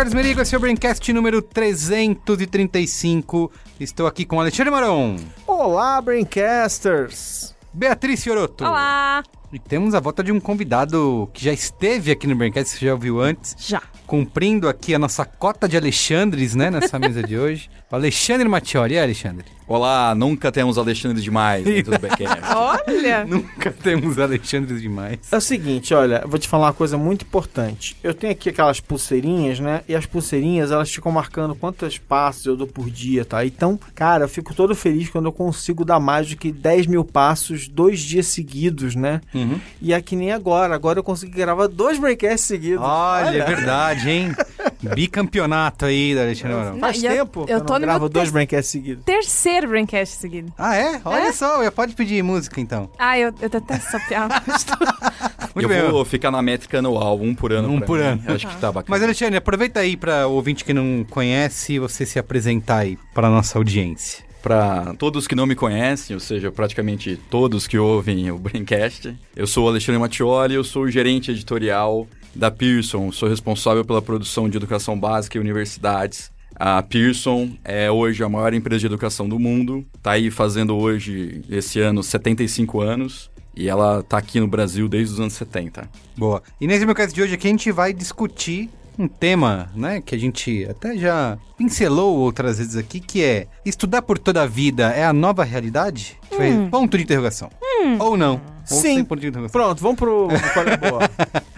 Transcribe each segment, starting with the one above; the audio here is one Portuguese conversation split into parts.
Carlos Merigo, esse é o Braincast número 335. Estou aqui com Alexandre Maron, Olá, Braincasters! Beatriz Fioroto. Olá! E temos a volta de um convidado que já esteve aqui no Braincast, você já ouviu antes, Já. cumprindo aqui a nossa cota de Alexandres, né, nessa mesa de hoje. O Alexandre Mattioli, e aí, Alexandre? Olá, nunca temos Alexandre demais dentro do Backcast. Olha! Nunca temos Alexandres demais. É o seguinte, olha, eu vou te falar uma coisa muito importante. Eu tenho aqui aquelas pulseirinhas, né? E as pulseirinhas, elas ficam marcando quantos passos eu dou por dia, tá? Então, cara, eu fico todo feliz quando eu consigo dar mais do que 10 mil passos dois dias seguidos, né? Uhum. E é que nem agora. Agora eu consigo gravar dois breakcasts seguidos. Olha, é verdade, hein? Bicampeonato aí da Alexandre Maron. Faz Não, e eu- tempo que eu eu tô não no gravo dois ter- breakcasts seguidos. Terceiro Braincast seguido. Ah, é? Olha É? só, já pode pedir música então. Ah, eu, eu detesto essa piada. Muito eu bem. vou ficar na métrica anual, um por ano. Um por mim. ano. Acho que tá bacana. Mas, Alexandre, aproveita aí para o ouvinte que não conhece você se apresentar aí para a nossa audiência. Para todos que não me conhecem, ou seja, praticamente todos que ouvem o Braincast, eu sou o Alexandre Mattioli, eu sou o gerente editorial da Pearson, sou responsável pela produção de educação básica em universidades. A Pearson é hoje a maior empresa de educação do mundo, tá aí fazendo hoje, esse ano, 75 anos, e ela tá aqui no Brasil desde os anos 70. Boa. E nesse meu caso de hoje aqui a gente vai discutir um tema, né, que a gente até já pincelou outras vezes aqui, que é estudar por toda a vida é a nova realidade? Foi ponto de interrogação. Ou não. Ou Sim. sem ponto de interrogação. Pronto, vamos pro... Qual é a boa?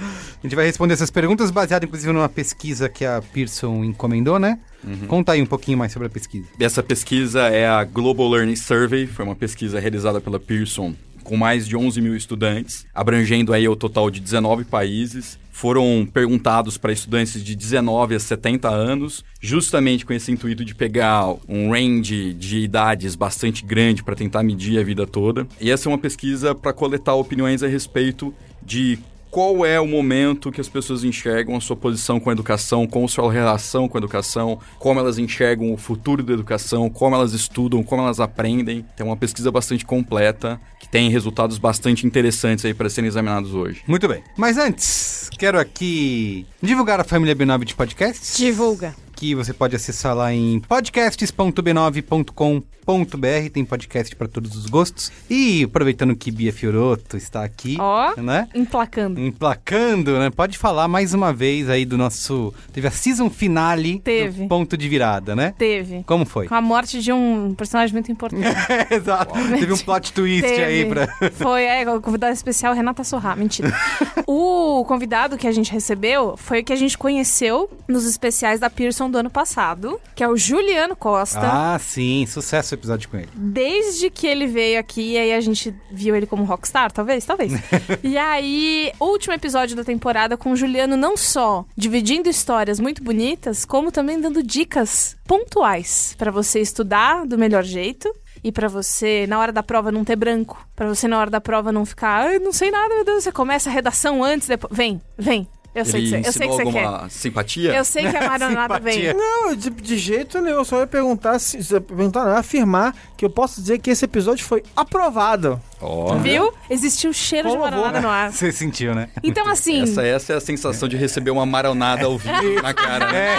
A gente vai responder essas perguntas baseado inclusive numa pesquisa que a Pearson encomendou, né? Conta aí um pouquinho mais sobre a pesquisa. Essa pesquisa é a Global Learning Survey, foi uma pesquisa realizada pela Pearson com mais de 11 mil estudantes, abrangendo aí o total de 19 países. Foram perguntados para estudantes de 19 a 70 anos, justamente com esse intuito de pegar um range de idades bastante grande para tentar medir a vida toda. E essa é uma pesquisa para coletar opiniões a respeito de qual é o momento que as pessoas enxergam a sua posição com a educação, com a sua relação com a educação, como elas enxergam o futuro da educação, como elas estudam, como elas aprendem. Tem uma pesquisa bastante completa tem resultados bastante interessantes aí para serem examinados hoje. Muito bem. Mas antes, quero aqui divulgar a família B9 de podcasts. Divulga. Que você pode acessar lá em podcasts.b9.com.br. Tem podcast para todos os gostos. E aproveitando que Bia Fioroto está aqui, Ó. né? Emplacando. Emplacando, né? Pode falar mais uma vez aí do nosso. Teve a season finale Teve. do ponto de virada, né? Teve. Como foi? Com a morte de um personagem muito importante. Exato. Teve um plot twist Teve. aí pra. Foi, é, o convidado especial Renata Sorra. Mentira. o convidado que a gente recebeu foi o que a gente conheceu nos especiais da Pearson do ano passado, que é o Juliano Costa. Ah, sim. Sucesso o episódio com ele. Desde que ele veio aqui, aí a gente viu ele como rockstar, talvez, talvez. e aí, último episódio da temporada com o Juliano não só dividindo histórias muito bonitas, como também dando dicas pontuais pra você estudar do melhor jeito. E pra você, na hora da prova, não ter branco. Pra você, na hora da prova, não ficar, ai, não sei nada, meu Deus. Você começa a redação antes, depois. Vem, vem. Eu sei que Ele você, eu sei que você quer. alguma simpatia? Eu sei que a maronada vem. Simpatia. Não, de, de jeito nenhum. Eu só ia perguntar, se, se- perguntar não, afirmar que eu posso dizer que esse episódio foi aprovado. Ó, Viu? Existiu um cheiro de Por favor. maronada no ar. Você sentiu, né? Então, assim. Essa, essa é a sensação de receber uma maronada ao vivo na cara. Né?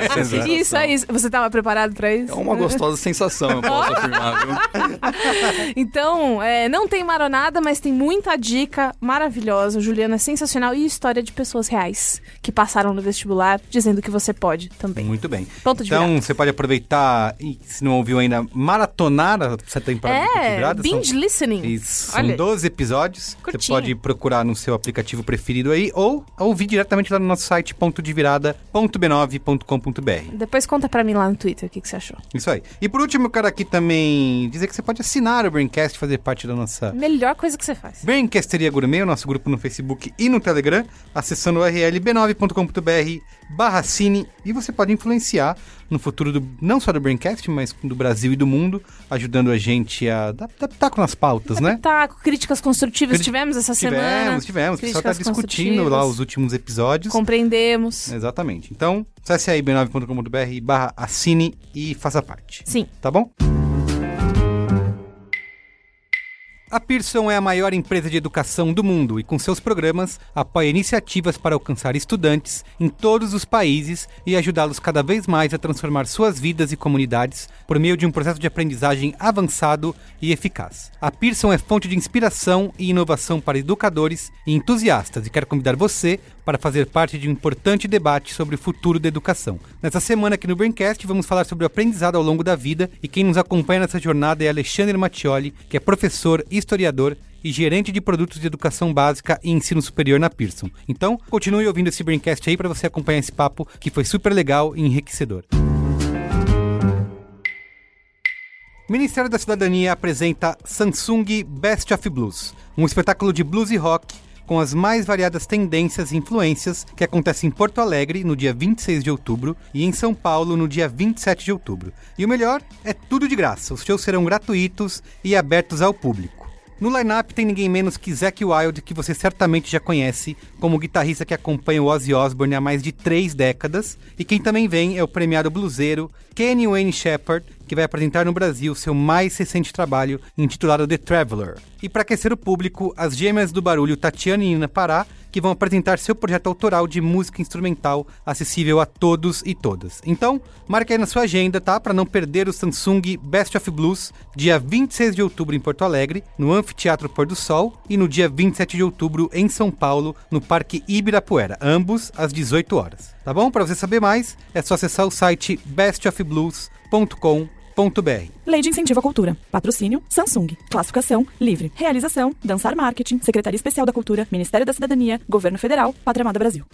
É sensação. Isso, é isso. Você tava preparado pra isso? É uma gostosa sensação, eu posso afirmar, viu? Então, é, não tem maronada, mas tem muita dica maravilhosa. O Juliano é sensacional e história de pessoas reais que passaram no vestibular, dizendo que você pode também. Muito bem. Ponto de Então, virada. você pode aproveitar e, se não ouviu ainda, maratonar essa temporada de Ponto de É, Virada. São- binge listening. mas são Olha aí. 12 episódios. Curtinho. Você pode procurar no seu aplicativo preferido aí ou ouvir diretamente lá no nosso site pontodevirada.b9.com.br. Depois conta pra mim lá no Twitter o que, que você achou. Isso aí. E por último, eu quero aqui também dizer que você pode assinar o Braincast, fazer parte da nossa Melhor coisa que você faz. Braincasteria Gourmet, o nosso grupo no Facebook e no Telegram, acessando o URL b9.com.br barra cine e você pode influenciar no futuro do, não só do Braincast, mas do Brasil e do mundo, ajudando a gente a dar, dar pitaco nas pautas, né? Tá, críticas construtivas Cri- tivemos essa semana. Tivemos, tivemos. O pessoal tá Críticas discutindo lá os últimos episódios. Compreendemos. Exatamente. Então, acesse aí b9.com.br barra assine e faça parte. Sim. Tá bom? A Pearson é a maior empresa de educação do mundo e, com seus programas, apoia iniciativas para alcançar estudantes em todos os países e ajudá-los cada vez mais a transformar suas vidas e comunidades por meio de um processo de aprendizagem avançado e eficaz. A Pearson é fonte de inspiração e inovação para educadores e entusiastas e quer convidar você para fazer parte de um importante debate sobre o futuro da educação. Nessa semana aqui no Braincast vamos falar sobre o aprendizado ao longo da vida e quem nos acompanha nessa jornada é Alexandre Mattioli, que é professor, historiador e gerente de produtos de educação básica e ensino superior na Pearson. Então, continue ouvindo esse Braincast aí para você acompanhar esse papo que foi super legal e enriquecedor. Ministério da Cidadania apresenta Samsung Best of Blues, um espetáculo de blues e rock com as mais variadas tendências e influências que acontece em Porto Alegre no dia 26 de outubro e em São Paulo no dia 27 de outubro. E o melhor, é tudo de graça. Os shows serão gratuitos e abertos ao público. No line-up tem ninguém menos que Zack Wild, que você certamente já conhece como guitarrista que acompanha o Ozzy Osbourne há mais de três décadas. E quem também vem é o premiado bluseiro Kenny Wayne Shepherd, que vai apresentar no Brasil seu mais recente trabalho intitulado The Traveler. E para aquecer o público, as gêmeas do barulho Tatiana e Nina Pará, que vão apresentar seu projeto autoral de música instrumental acessível a todos e todas. Então, marque aí na sua agenda, tá? Para não perder o Samsung Best of Blues, dia 26 de outubro em Porto Alegre, no Anfiteatro Pôr do Sol, e no dia 27 de outubro em São Paulo, no Parque Ibirapuera, ambos às 18 horas. Tá bom? Para você saber mais, é só acessar o site bestofblues.com.br. Lei de Incentivo à Cultura. Patrocínio Samsung. Classificação livre. Realização Dançar Marketing. Secretaria Especial da Cultura. Ministério da Cidadania. Governo Federal. Pátria Amada Brasil.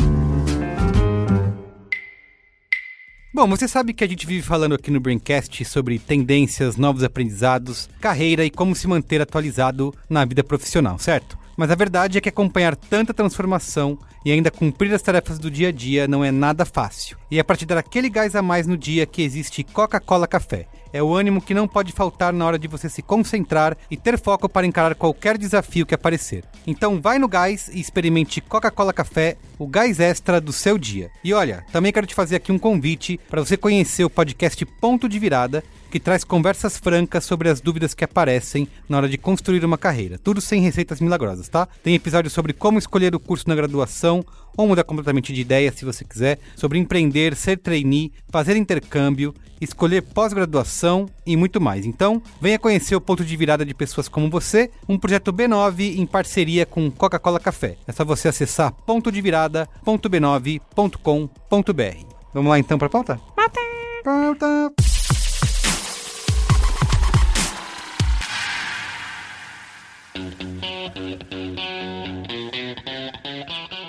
Bom, você sabe que a gente vive falando aqui no Braincast sobre tendências, novos aprendizados, carreira e como se manter atualizado na vida profissional, certo? Mas a verdade é que acompanhar tanta transformação e ainda cumprir as tarefas do dia a dia não é nada fácil. E é a partir daquele gás a mais no dia que existe Coca-Cola Café. É o ânimo que não pode faltar na hora de você se concentrar e ter foco para encarar qualquer desafio que aparecer. Então vai no gás e experimente Coca-Cola Café, o gás extra do seu dia. E olha, também quero te fazer aqui um convite para você conhecer o podcast Ponto de Virada, que traz conversas francas sobre as dúvidas que aparecem na hora de construir uma carreira. Tudo sem receitas milagrosas, tá? Tem episódios sobre como escolher o curso na graduação ou mudar completamente de ideia se você quiser, sobre empreender, ser trainee, fazer intercâmbio, escolher pós-graduação e muito mais. Então, venha conhecer o ponto de virada de pessoas como você, um projeto B9 em parceria com Coca-Cola Café. É só você acessar pontodevirada.b9.com.br. Vamos lá então para a pauta? Pauta! Pauta!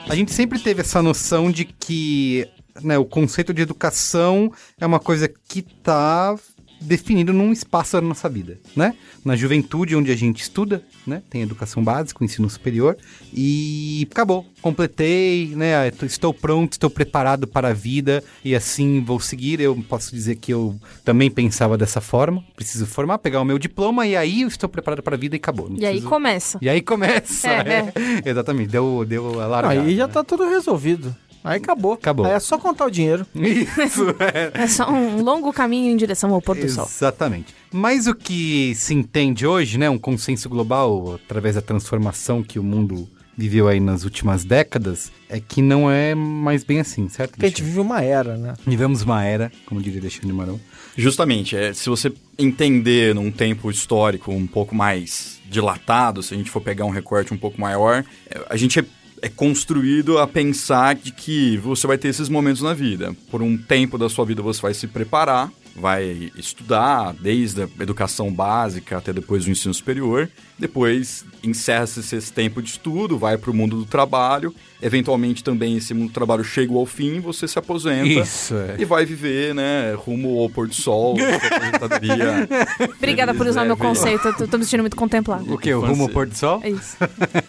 A gente sempre teve essa noção de que né, o conceito de educação é uma coisa que está definido num espaço da nossa vida, né? Na juventude, onde a gente estuda, né? Tem educação básica, ensino superior e acabou. Completei, né? Estou pronto, estou preparado para a vida e assim vou seguir. Eu posso dizer que eu também pensava dessa forma. Preciso formar, pegar o meu diploma e aí eu estou preparado para a vida e acabou. Não E aí preciso- começa. E aí começa. É, é. Exatamente, deu, deu a largada. Aí já né? tá tudo resolvido. Aí acabou. Acabou. Aí é só contar o dinheiro. Isso, é. É só um longo caminho em direção ao pôr do sol. Exatamente. Mas o que se entende hoje, né, um consenso global através da transformação que o mundo viveu aí nas últimas décadas, é que não é mais bem assim, certo? Porque a gente vive uma era, né? Vivemos uma era, como diria Alexandre Marão. Justamente, é, se você entender num tempo histórico um pouco mais dilatado, se a gente for pegar um recorte um pouco maior, é, a gente é, construído a pensar de que você vai ter esses momentos na vida. Por um tempo da sua vida você vai se preparar vai estudar desde a educação básica até depois o ensino superior. Depois encerra-se esse tempo de estudo, vai para o mundo do trabalho. Eventualmente também esse mundo do trabalho chega ao fim, você se aposenta Isso, é. e vai viver, né, rumo ao pôr do sol, aposentadoria. Obrigada por usar meu conceito. Eu tô, tô me sentindo muito contemplado. O que? O rumo ao pôr do sol? É isso.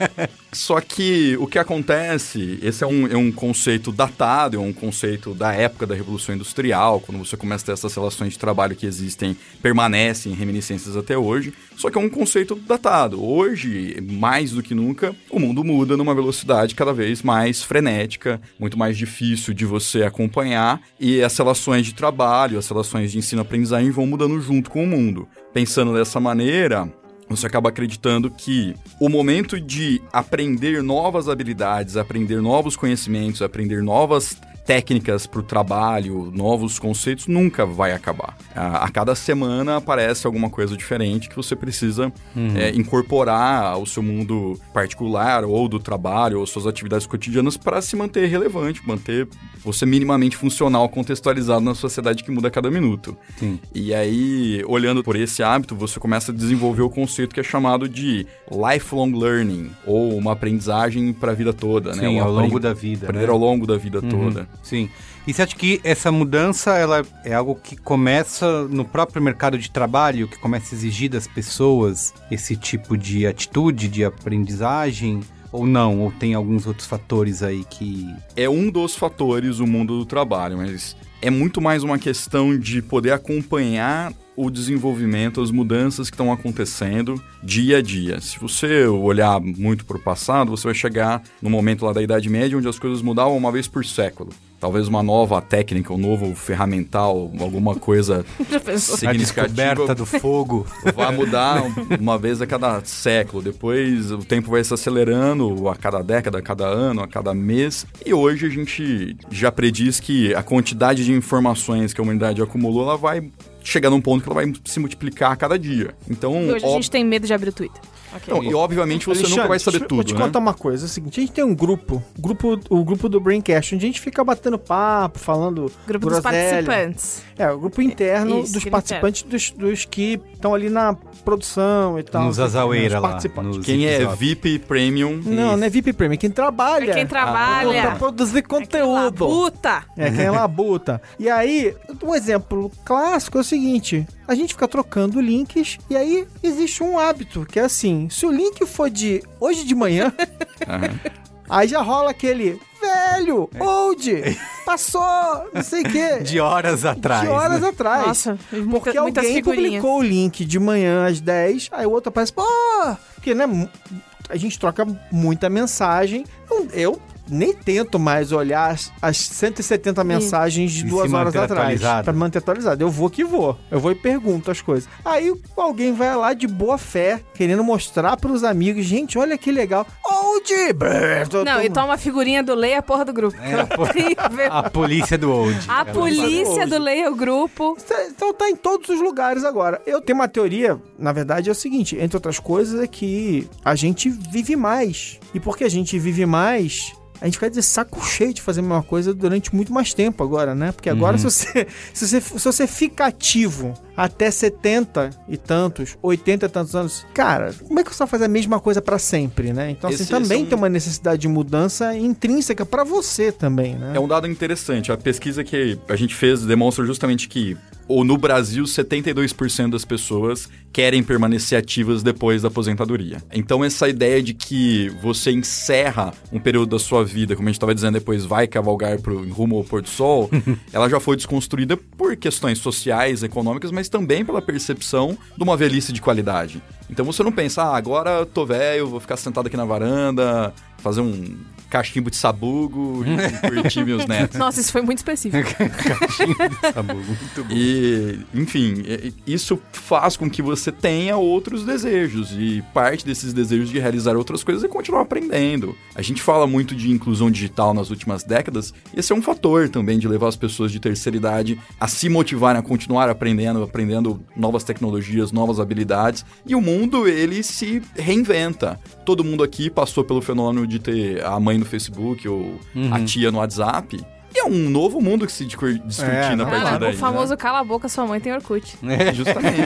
Só que o que acontece, esse é um, é um conceito datado, é um conceito da época da Revolução Industrial, quando você começa a ter essas relações de trabalho que existem, permanecem reminiscências até hoje, só que é um conceito datado. Hoje, mais do que nunca, o mundo muda numa velocidade cada vez mais frenética, muito mais difícil de você acompanhar, e as relações de trabalho, as relações de ensino-aprendizagem vão mudando junto com o mundo. Pensando dessa maneira, você acaba acreditando que o momento de aprender novas habilidades, aprender novos conhecimentos, aprender novas técnicas para o trabalho, novos conceitos, nunca vai acabar. A, a cada semana aparece alguma coisa diferente que você precisa é, incorporar ao seu mundo particular ou do trabalho ou suas atividades cotidianas para se manter relevante, manter você minimamente funcional, contextualizado na sociedade que muda a cada minuto. Sim. E aí, olhando por esse hábito, você começa a desenvolver o conceito que é chamado de lifelong learning, ou uma aprendizagem para a vida toda, né? Sim, ao longo da vida, Aprender né? ao longo da vida Uhum, toda. Sim. E você acha que essa mudança ela é algo que começa no próprio mercado de trabalho, que começa a exigir das pessoas esse tipo de atitude, de aprendizagem? Ou não? Ou tem alguns outros fatores aí que. É um dos fatores o mundo do trabalho, mas é muito mais uma questão de poder acompanhar o desenvolvimento, as mudanças que estão acontecendo dia a dia. Se você olhar muito para o passado, você vai chegar no momento lá da Idade Média onde as coisas mudavam uma vez por século. Talvez uma nova técnica, um novo ferramental, alguma coisa pensou? A significativa descoberta do fogo. vai mudar uma vez a cada século. Depois o tempo vai se acelerando a cada década, a cada ano, a cada mês. E hoje a gente já prediz que a quantidade de informações que a humanidade acumulou, ela vai chegar num ponto que ela vai se multiplicar a cada dia. Então, E hoje a ob- gente tem medo de abrir o Twitter. Ok. Não, e obviamente você nunca Alexandre, vai saber deixa eu- tudo, Vou te né? contar uma coisa, é o seguinte, a gente tem um grupo, grupo o grupo do Braincast, onde a gente fica batendo papo, falando Grupo dos groselha. participantes. É, o grupo interno Isso, dos participantes dos, dos que estão ali na produção e tal. nos né, azaueira os lá. participantes. nos Quem é. VIP Premium... Não, não é VIP Premium, é quem trabalha. É quem Pra trabalha. produzir conteúdo. Puta! É, quem é labuta. E aí, um exemplo clássico é o seguinte: a gente fica trocando links e aí existe um hábito que é assim: se o link for de hoje de manhã, aí já rola aquele velho, old, passou, não sei o quê. De horas atrás. de horas né? atrás. Nossa, muita, Porque muitas alguém publicou o link de manhã às 10, aí o outro aparece, pô, porque, né, a gente troca muita mensagem. Eu nem tento mais olhar as, as 170 mensagens de duas horas atrás. Pra manter atualizado. Eu vou que vou. Eu vou e pergunto as coisas. Aí alguém vai lá de boa fé, querendo mostrar pros amigos, gente, olha que legal. Old! Não, tô- e toma a figurinha do Leia a porra do grupo. É, a, polícia do old. A Ela- polícia do Leia o grupo. Então tá em todos os lugares agora. Eu tenho uma teoria, na verdade, é o seguinte: entre outras coisas, é que a gente vive mais. E porque a gente vive mais. A gente fica de saco cheio de fazer a mesma coisa durante muito mais tempo agora, né? Porque agora, se, você, se, você, se você fica ativo até 70 e tantos, 80 e tantos anos, cara, como é que você vai fazer a mesma coisa pra sempre, né? Então, assim, Esse- também esse é um- tem uma necessidade de mudança intrínseca pra você também, né? É um dado interessante. A pesquisa que a gente fez demonstra justamente que ou no Brasil, 72% das pessoas querem permanecer ativas depois da aposentadoria. Então, essa ideia de que você encerra um período da sua vida, como a gente estava dizendo, depois vai cavalgar pro, rumo ao pôr do sol, ela já foi desconstruída por questões sociais, econômicas, mas também pela percepção de uma velhice de qualidade. Então, você não pensa, ah, agora eu tô velho, vou ficar sentado aqui na varanda, fazer um cachimbo de sabugo e curtir meus netos. Nossa, isso foi muito específico. Tá bom, muito bom. E, enfim, isso faz com que você tenha outros desejos. E parte desses desejos de realizar outras coisas é continuar aprendendo. A gente fala muito de inclusão digital nas últimas décadas. E esse é um fator também de levar as pessoas de terceira idade a se motivarem a continuar aprendendo, aprendendo novas tecnologias, novas habilidades. E o mundo, ele se reinventa. Todo mundo aqui passou pelo fenômeno de ter a mãe no Facebook ou a tia no WhatsApp. E é um novo mundo que se discutir É, na não, partir daí. o famoso cala a boca, sua mãe tem Orkut. né? Justamente.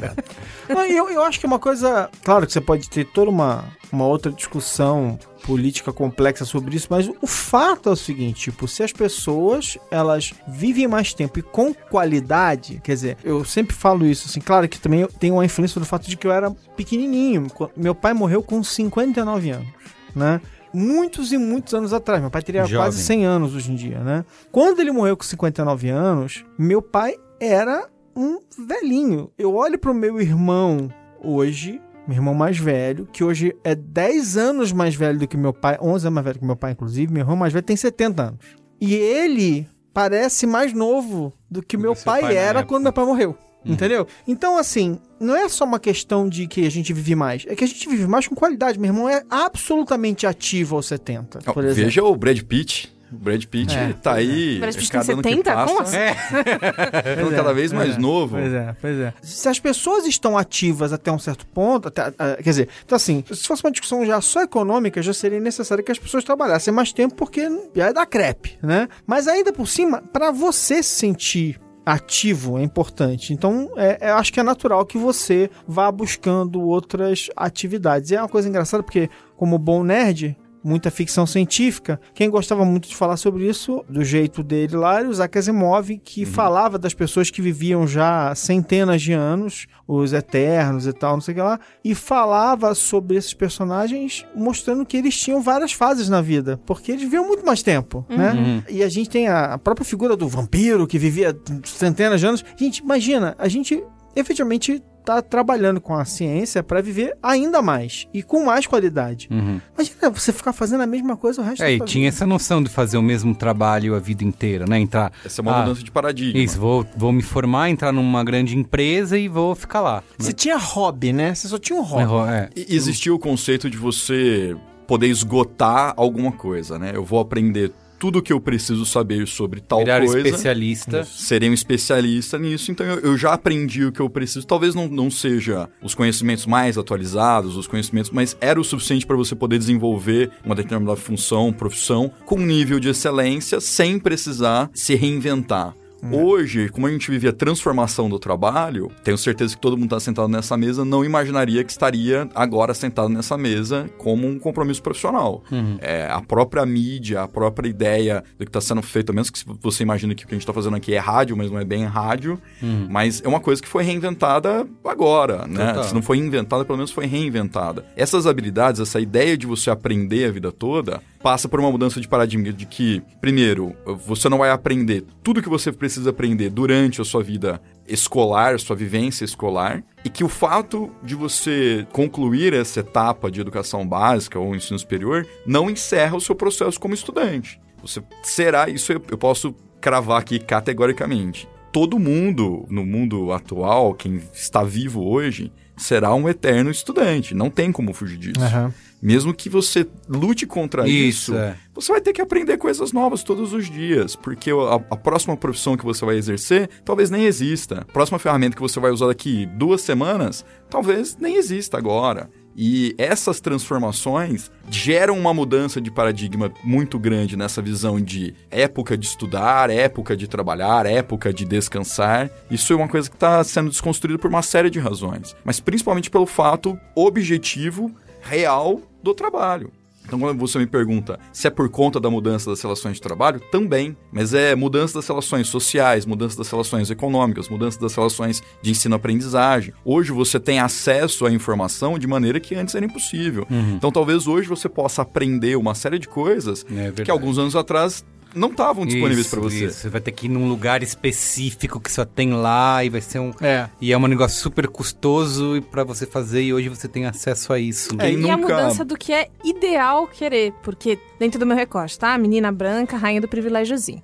Não, eu, eu acho que é uma coisa. Claro que você pode ter toda uma, uma outra discussão política complexa sobre isso, mas o fato é o seguinte, tipo, se as pessoas elas vivem mais tempo e com qualidade, quer dizer, eu sempre falo isso, assim, claro que também tem uma influência do fato de que eu era pequenininho, Qu- meu pai morreu com 59 anos, né? Muitos e muitos anos atrás, meu pai teria Jovem. quase 100 anos hoje em dia, né? Quando ele morreu com 59 anos, meu pai era um velhinho. Eu olho pro meu irmão hoje, meu irmão mais velho, que hoje é 10 anos mais velho do que meu pai, 11 anos mais velho que meu pai, inclusive. Meu irmão mais velho tem 70 anos. E ele parece mais novo do que Do meu pai, pai era quando meu pai morreu. Uhum. Entendeu? Então, assim, não é só uma questão de que a gente vive mais, é que a gente vive mais com qualidade. Meu irmão é absolutamente ativo aos 70, Ó, por exemplo. Veja o Brad Pitt. O Brad Pitt É, tá aí. Brad Pitt tem cada ano que 70? passa, Como assim? ficando cada vez mais é, novo. Pois é, pois é. Se as pessoas estão ativas até um certo ponto, até- ah, quer dizer, então assim, se fosse uma discussão já só econômica, já seria necessário que as pessoas trabalhassem mais tempo, porque já é da crepe, né? Mas ainda por cima, para você se sentir ativo é importante. Então, é, é- acho que é natural que você vá buscando outras atividades. E é uma coisa engraçada porque, como bom nerd, muita ficção científica. Quem gostava muito de falar sobre isso, do jeito dele lá, era o Isaac Asimov, que falava das pessoas que viviam já centenas de anos, os Eternos e tal, não sei o que lá, e falava sobre esses personagens, mostrando que eles tinham várias fases na vida, porque eles viviam muito mais tempo, né? E a gente tem a a própria figura do vampiro, que vivia centenas de anos. Gente, imagina, a gente efetivamente tá trabalhando com a ciência para viver ainda mais e com mais qualidade. Uhum. Imagina você ficar fazendo a mesma coisa o resto É, da e sua tinha vida. essa noção de fazer o mesmo trabalho a vida inteira, né? Entrar. Essa é uma Ah, mudança de paradigma. Isso, vou, vou me formar, entrar numa grande empresa e vou ficar lá. Você tinha hobby, né? Você só tinha um hobby. É, E Existia o conceito de você poder esgotar alguma coisa, né? Eu vou aprender tudo o que eu preciso saber sobre tal virar coisa. especialista. Serei um especialista nisso, então eu, eu já aprendi o que eu preciso. Talvez não, não seja os conhecimentos mais atualizados, os conhecimentos, mas era o suficiente para você poder desenvolver uma determinada função, profissão, com um nível de excelência, sem precisar se reinventar. Hoje, como a gente vive a transformação do trabalho, tenho certeza que todo mundo está sentado nessa mesa não imaginaria que estaria agora sentado nessa mesa como um compromisso profissional. É, a própria mídia, a própria ideia do que está sendo feito, a menos que você imagine que o que a gente está fazendo aqui é rádio, mas não é bem rádio, mas é uma coisa que foi reinventada agora, né? Total. Se não foi inventada, pelo menos foi reinventada. Essas habilidades, essa ideia de você aprender a vida toda, passa por uma mudança de paradigma de que, primeiro, você não vai aprender tudo que você precisa aprender durante a sua vida escolar, sua vivência escolar, e que o fato de você concluir essa etapa de educação básica ou ensino superior não encerra o seu processo como estudante. Você será, isso eu posso cravar aqui categoricamente. Todo mundo no mundo atual, quem está vivo hoje, será um eterno estudante. Não tem como fugir disso. Aham. Mesmo que você lute contra isso, Isso, é. você vai ter que aprender coisas novas todos os dias, porque a, a próxima profissão que você vai exercer talvez nem exista. A próxima ferramenta que você vai usar daqui duas semanas talvez nem exista agora. E essas transformações geram uma mudança de paradigma muito grande nessa visão de época de estudar, época de trabalhar, época de descansar. Isso é uma coisa que está sendo desconstruída por uma série de razões, mas principalmente pelo fato objetivo, real do trabalho. Então, quando você me pergunta se é por conta da mudança das relações de trabalho, também. Mas é mudança das relações sociais, mudança das relações econômicas, mudança das relações de ensino-aprendizagem. Hoje você tem acesso à informação de maneira que antes era impossível. Então, talvez hoje você possa aprender uma série de coisas É que alguns anos atrás não estavam disponíveis para você. isso. Você vai ter que ir num lugar específico que só tem lá e vai ser um. É. E é um negócio super custoso e para você fazer e hoje você tem acesso a isso. Quem e a nunca- mudança do que é ideal querer, porque dentro do meu recorte, tá? Menina branca, rainha do privilégiozinho.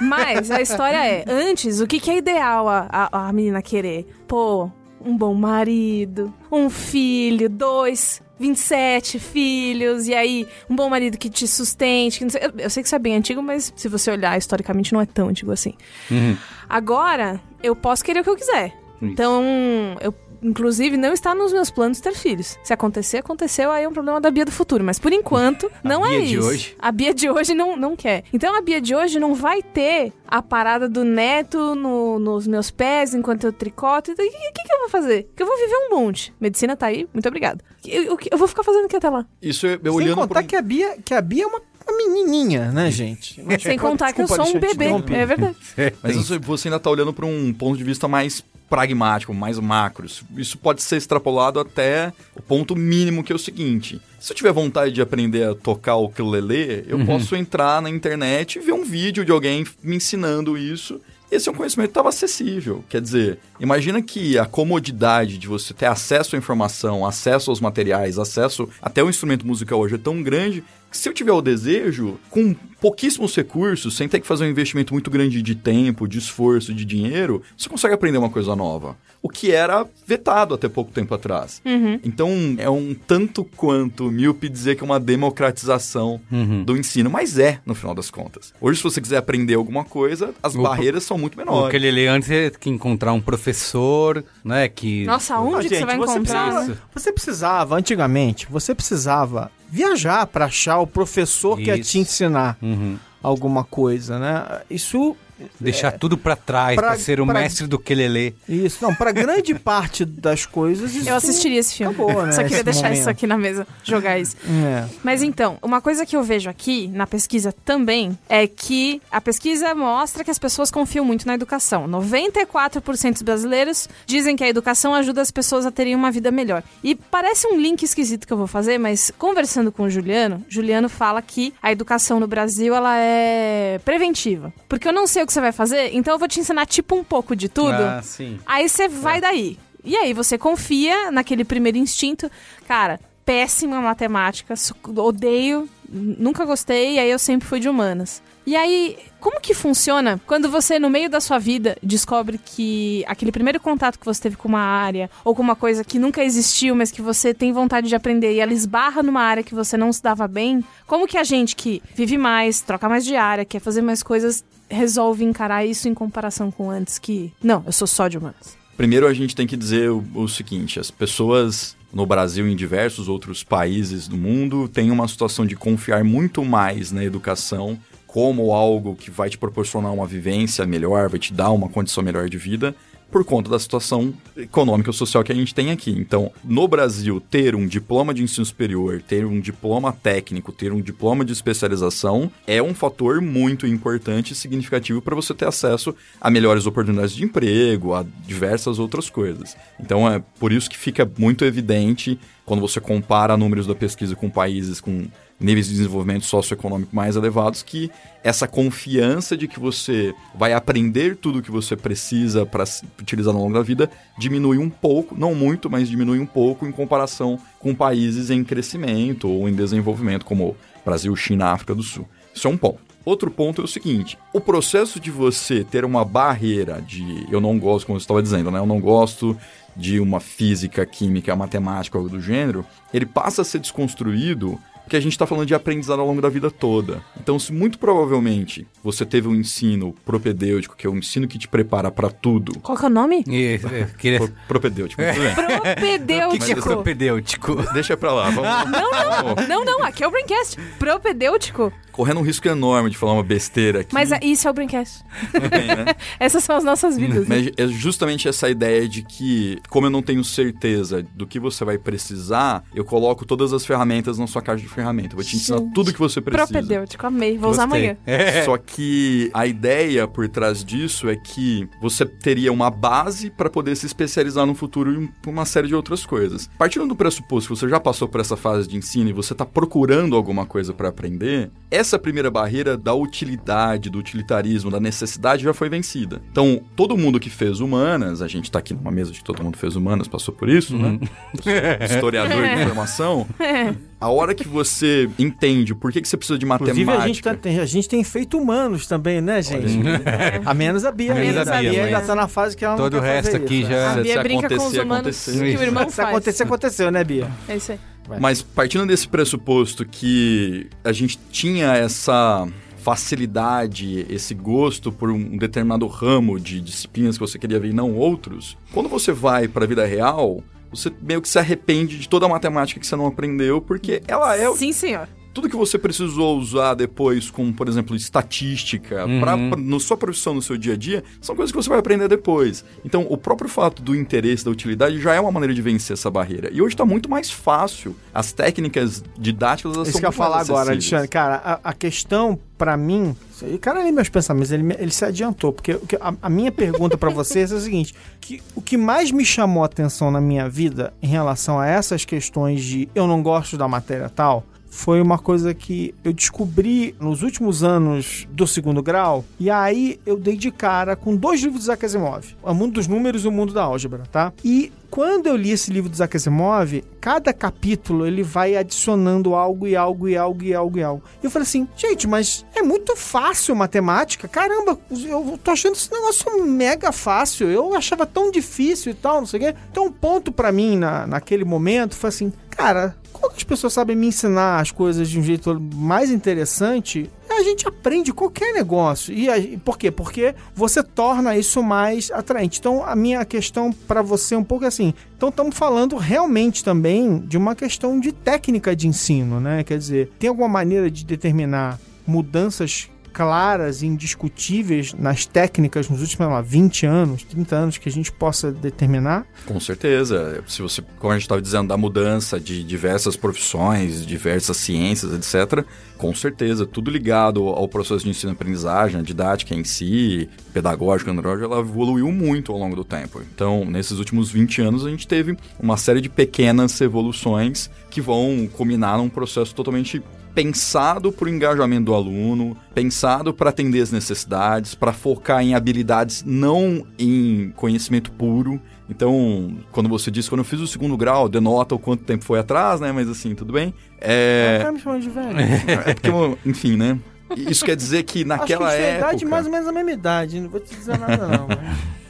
Mas a história é, antes, o que, que é ideal a, a, a menina querer? Pô, um bom marido, um filho, dois, 27 filhos, e aí um bom marido que te sustente. Que sei, eu, eu sei que isso é bem antigo, mas se você olhar historicamente não é tão antigo assim. Uhum. Agora, eu posso querer o que eu quiser. Então, eu inclusive, não está nos meus planos ter filhos. Se acontecer, aconteceu, aí é um problema da Bia do futuro. Mas por enquanto, não é Bia de isso. hoje? A Bia de hoje não, não quer. Então a Bia de hoje não vai ter a parada do neto no- nos meus pés enquanto eu tricoto. O que, que, que eu vou fazer? Que eu vou viver um monte. Medicina tá aí, muito obrigada. Eu, eu, eu vou ficar fazendo o que até lá? Isso eu, eu Sem olhando contar um- que a Bia, que a Bia é uma, uma menininha, né, gente? Mas Sem contar que eu sou um bebê. É verdade. Mas você, ainda tá olhando para um ponto de vista mais pragmático, mais macro. Isso- pode ser extrapolado até o ponto mínimo, que é o seguinte. Se eu tiver vontade de aprender a tocar o ukulele, eu posso entrar na internet e ver um vídeo de alguém me ensinando isso. Esse é um conhecimento que estava acessível. Quer dizer, imagina que a comodidade de você ter acesso à informação, acesso aos materiais, acesso até o instrumento musical hoje é tão grande se eu tiver o desejo, com pouquíssimos recursos, sem ter que fazer um investimento muito grande de tempo, de esforço, de dinheiro, você consegue aprender uma coisa nova. O que era vetado até pouco tempo atrás. Então é um tanto quanto míope dizer que é uma democratização do ensino, mas é, no final das contas. Hoje, se você quiser aprender alguma coisa, as O- barreiras são muito O menores. que ele lê antes é que encontrar um professor, né? Que. Nossa, Ah, onde que você gente, vai encontrar? precisava, né? você precisava, antigamente, você precisava viajar pra achar o professor que ia Isso. te ensinar Uhum. Alguma coisa, né? Isso Deixar tudo pra trás pra, pra- ser o pra- mestre do quelele. Isso, não, pra grande parte das coisas isso Eu assistiria esse filme. acabou, né, Só queria deixar momento. isso aqui na mesa, jogar isso. É. Mas então, uma coisa que eu vejo aqui na pesquisa também é que a pesquisa mostra que as pessoas confiam muito na educação. 94% dos brasileiros dizem que a educação ajuda as pessoas a terem uma vida melhor. E parece um link esquisito que eu vou fazer, mas conversando com o Juliano, Juliano fala que a educação no Brasil ela é preventiva. Porque eu não sei o que você vai fazer, então eu vou te ensinar tipo um pouco de tudo. Ah, sim. Aí você vai daí. E aí você confia naquele primeiro instinto. Cara, péssima matemática, odeio, nunca gostei, e aí eu sempre fui de humanas. E aí, como que funciona quando você, no meio da sua vida, descobre que aquele primeiro contato que você teve com uma área, ou com uma coisa que nunca existiu, mas que você tem vontade de aprender, e ela esbarra numa área que você não se dava bem, como que a gente que vive mais, troca mais de área, quer fazer mais coisas, resolve encarar isso em comparação com antes que, não, eu sou só de humanas? Primeiro a gente tem que dizer o, o seguinte: as pessoas no Brasil e em diversos outros países do mundo têm uma situação de confiar muito mais na educação como algo que vai te proporcionar uma vivência melhor, vai te dar uma condição melhor de vida, por conta da situação econômica e social que a gente tem aqui. Então, no Brasil, ter um diploma de ensino superior, ter um diploma técnico, ter um diploma de especialização é um fator muito importante e significativo para você ter acesso a melhores oportunidades de emprego, a diversas outras coisas. Então, é por isso que fica muito evidente quando você compara números da pesquisa com países com níveis de desenvolvimento socioeconômico mais elevados, que essa confiança de que você vai aprender tudo o que você precisa para utilizar ao longo da vida diminui um pouco, não muito, mas diminui um pouco em comparação com países em crescimento ou em desenvolvimento, como Brasil, China, África do Sul. Isso é um ponto. Outro ponto é o seguinte: o processo de você ter uma barreira de eu não gosto, como eu estava dizendo, né? Eu não gosto de uma física, química, matemática, algo do gênero, ele passa a ser desconstruído porque a gente está falando de aprendizado ao longo da vida toda. Então, se muito provavelmente você teve um ensino propedêutico, que é um ensino que te prepara para tudo. Qual que é o nome? E, é, queria... Pro, propedêutico, tudo bem. O que, que é Propedêutico. propedêutico? Deixa pra lá. Vamos, Não, não, não, não, aqui é o Braincast. Propedêutico. correndo um risco enorme de falar uma besteira aqui. Mas é- isso é o Braincast. bem, né? Essas são as nossas vidas. né? Mas é justamente essa ideia de que, como eu não tenho certeza do que você vai precisar, eu coloco todas as ferramentas na sua caixa de ferramentas. Eu vou te ensinar Gente, tudo que você precisa. Propedêutico, amei. Vou usar amanhã. É. Só que a ideia por trás disso é que você teria uma base para poder se especializar no futuro em uma série de outras coisas. Partindo do pressuposto que você já passou por essa fase de ensino e você está procurando alguma coisa para aprender, essa primeira barreira da utilidade, do utilitarismo, da necessidade já foi vencida. Então, todo mundo que fez humanas, a gente tá aqui numa mesa de que todo mundo fez humanas, passou por isso, né? Historiador de informação. A hora que você entende por que, que você precisa de matemática. Inclusive, a gente, tá- tem, a gente tem feito humanos também, né, gente? A menos a Bia. A menos ainda. a Bia, ainda mas- tá na fase que ela Todo não o quer resto fazer aqui isso, já- né? A Se Bia brinca com os acontecer, humanos aconteceu. que o irmão Se faz. acontecer, aconteceu, né, Bia? É isso aí. Vai. Mas partindo desse pressuposto que a gente tinha essa facilidade, esse gosto por um determinado ramo de disciplinas que você queria ver e não outros, quando você vai para a vida real, você meio que se arrepende de toda a matemática que você não aprendeu, porque ela é Sim, senhor. Tudo que você precisou usar depois, como por exemplo estatística, Uhum. pra, pra- na sua profissão, no seu dia a dia, são coisas que você vai aprender depois. Então, o próprio fato do interesse, da utilidade, já é uma maneira de vencer essa barreira. E hoje está muito mais fácil. As técnicas didáticas elas Isso são que eu ia falar agora. Alexandre. Cara, a, a questão, pra mim. O cara ali meus pensamentos, ele, ele se adiantou. Porque a, a minha pergunta pra vocês é o seguinte: que o que mais me chamou a atenção na minha vida em relação a essas questões de eu não gosto da matéria tal. Foi uma coisa que eu descobri nos últimos anos do segundo grau, e aí eu dei de cara com dois livros de Isaac Asimov: O Mundo dos Números e O Mundo da Álgebra, tá? E quando eu li esse livro do Isaac Asimov, cada capítulo ele vai adicionando algo e algo e algo e algo e algo. E eu falei assim, gente, mas é muito fácil matemática. Caramba, eu tô achando esse negócio mega fácil. Eu achava tão difícil e tal, não sei o quê. Então, um ponto pra mim na, naquele momento foi assim, cara, quando as pessoas sabem me ensinar as coisas de um jeito mais interessante, a gente aprende qualquer negócio. E por quê? Porque você torna isso mais atraente. Então, a minha questão para você é um pouco assim. Então, estamos falando realmente também de uma questão de técnica de ensino, né? Quer dizer, tem alguma maneira de determinar mudanças claras e indiscutíveis nas técnicas nos últimos, lá, 20 anos, 30 anos que a gente possa determinar? Com certeza. Se você, como a gente estava dizendo, da mudança de diversas profissões, diversas ciências, etc., com certeza, tudo ligado ao processo de ensino-aprendizagem, a didática em si, pedagógica, neurológica, ela evoluiu muito ao longo do tempo. Então, nesses últimos 20 anos, a gente teve uma série de pequenas evoluções que vão culminar num processo totalmente pensado para o engajamento do aluno, pensado para atender as necessidades, para focar em habilidades, não em conhecimento puro. Então, quando você diz, quando eu fiz o segundo grau, denota o quanto tempo foi atrás, né? Mas assim, tudo bem. É, Tá me chamando de velho. é porque, enfim, né? Isso quer dizer que naquela Acho que a época... idade mais ou menos a mesma idade, não vou te dizer nada não. mas-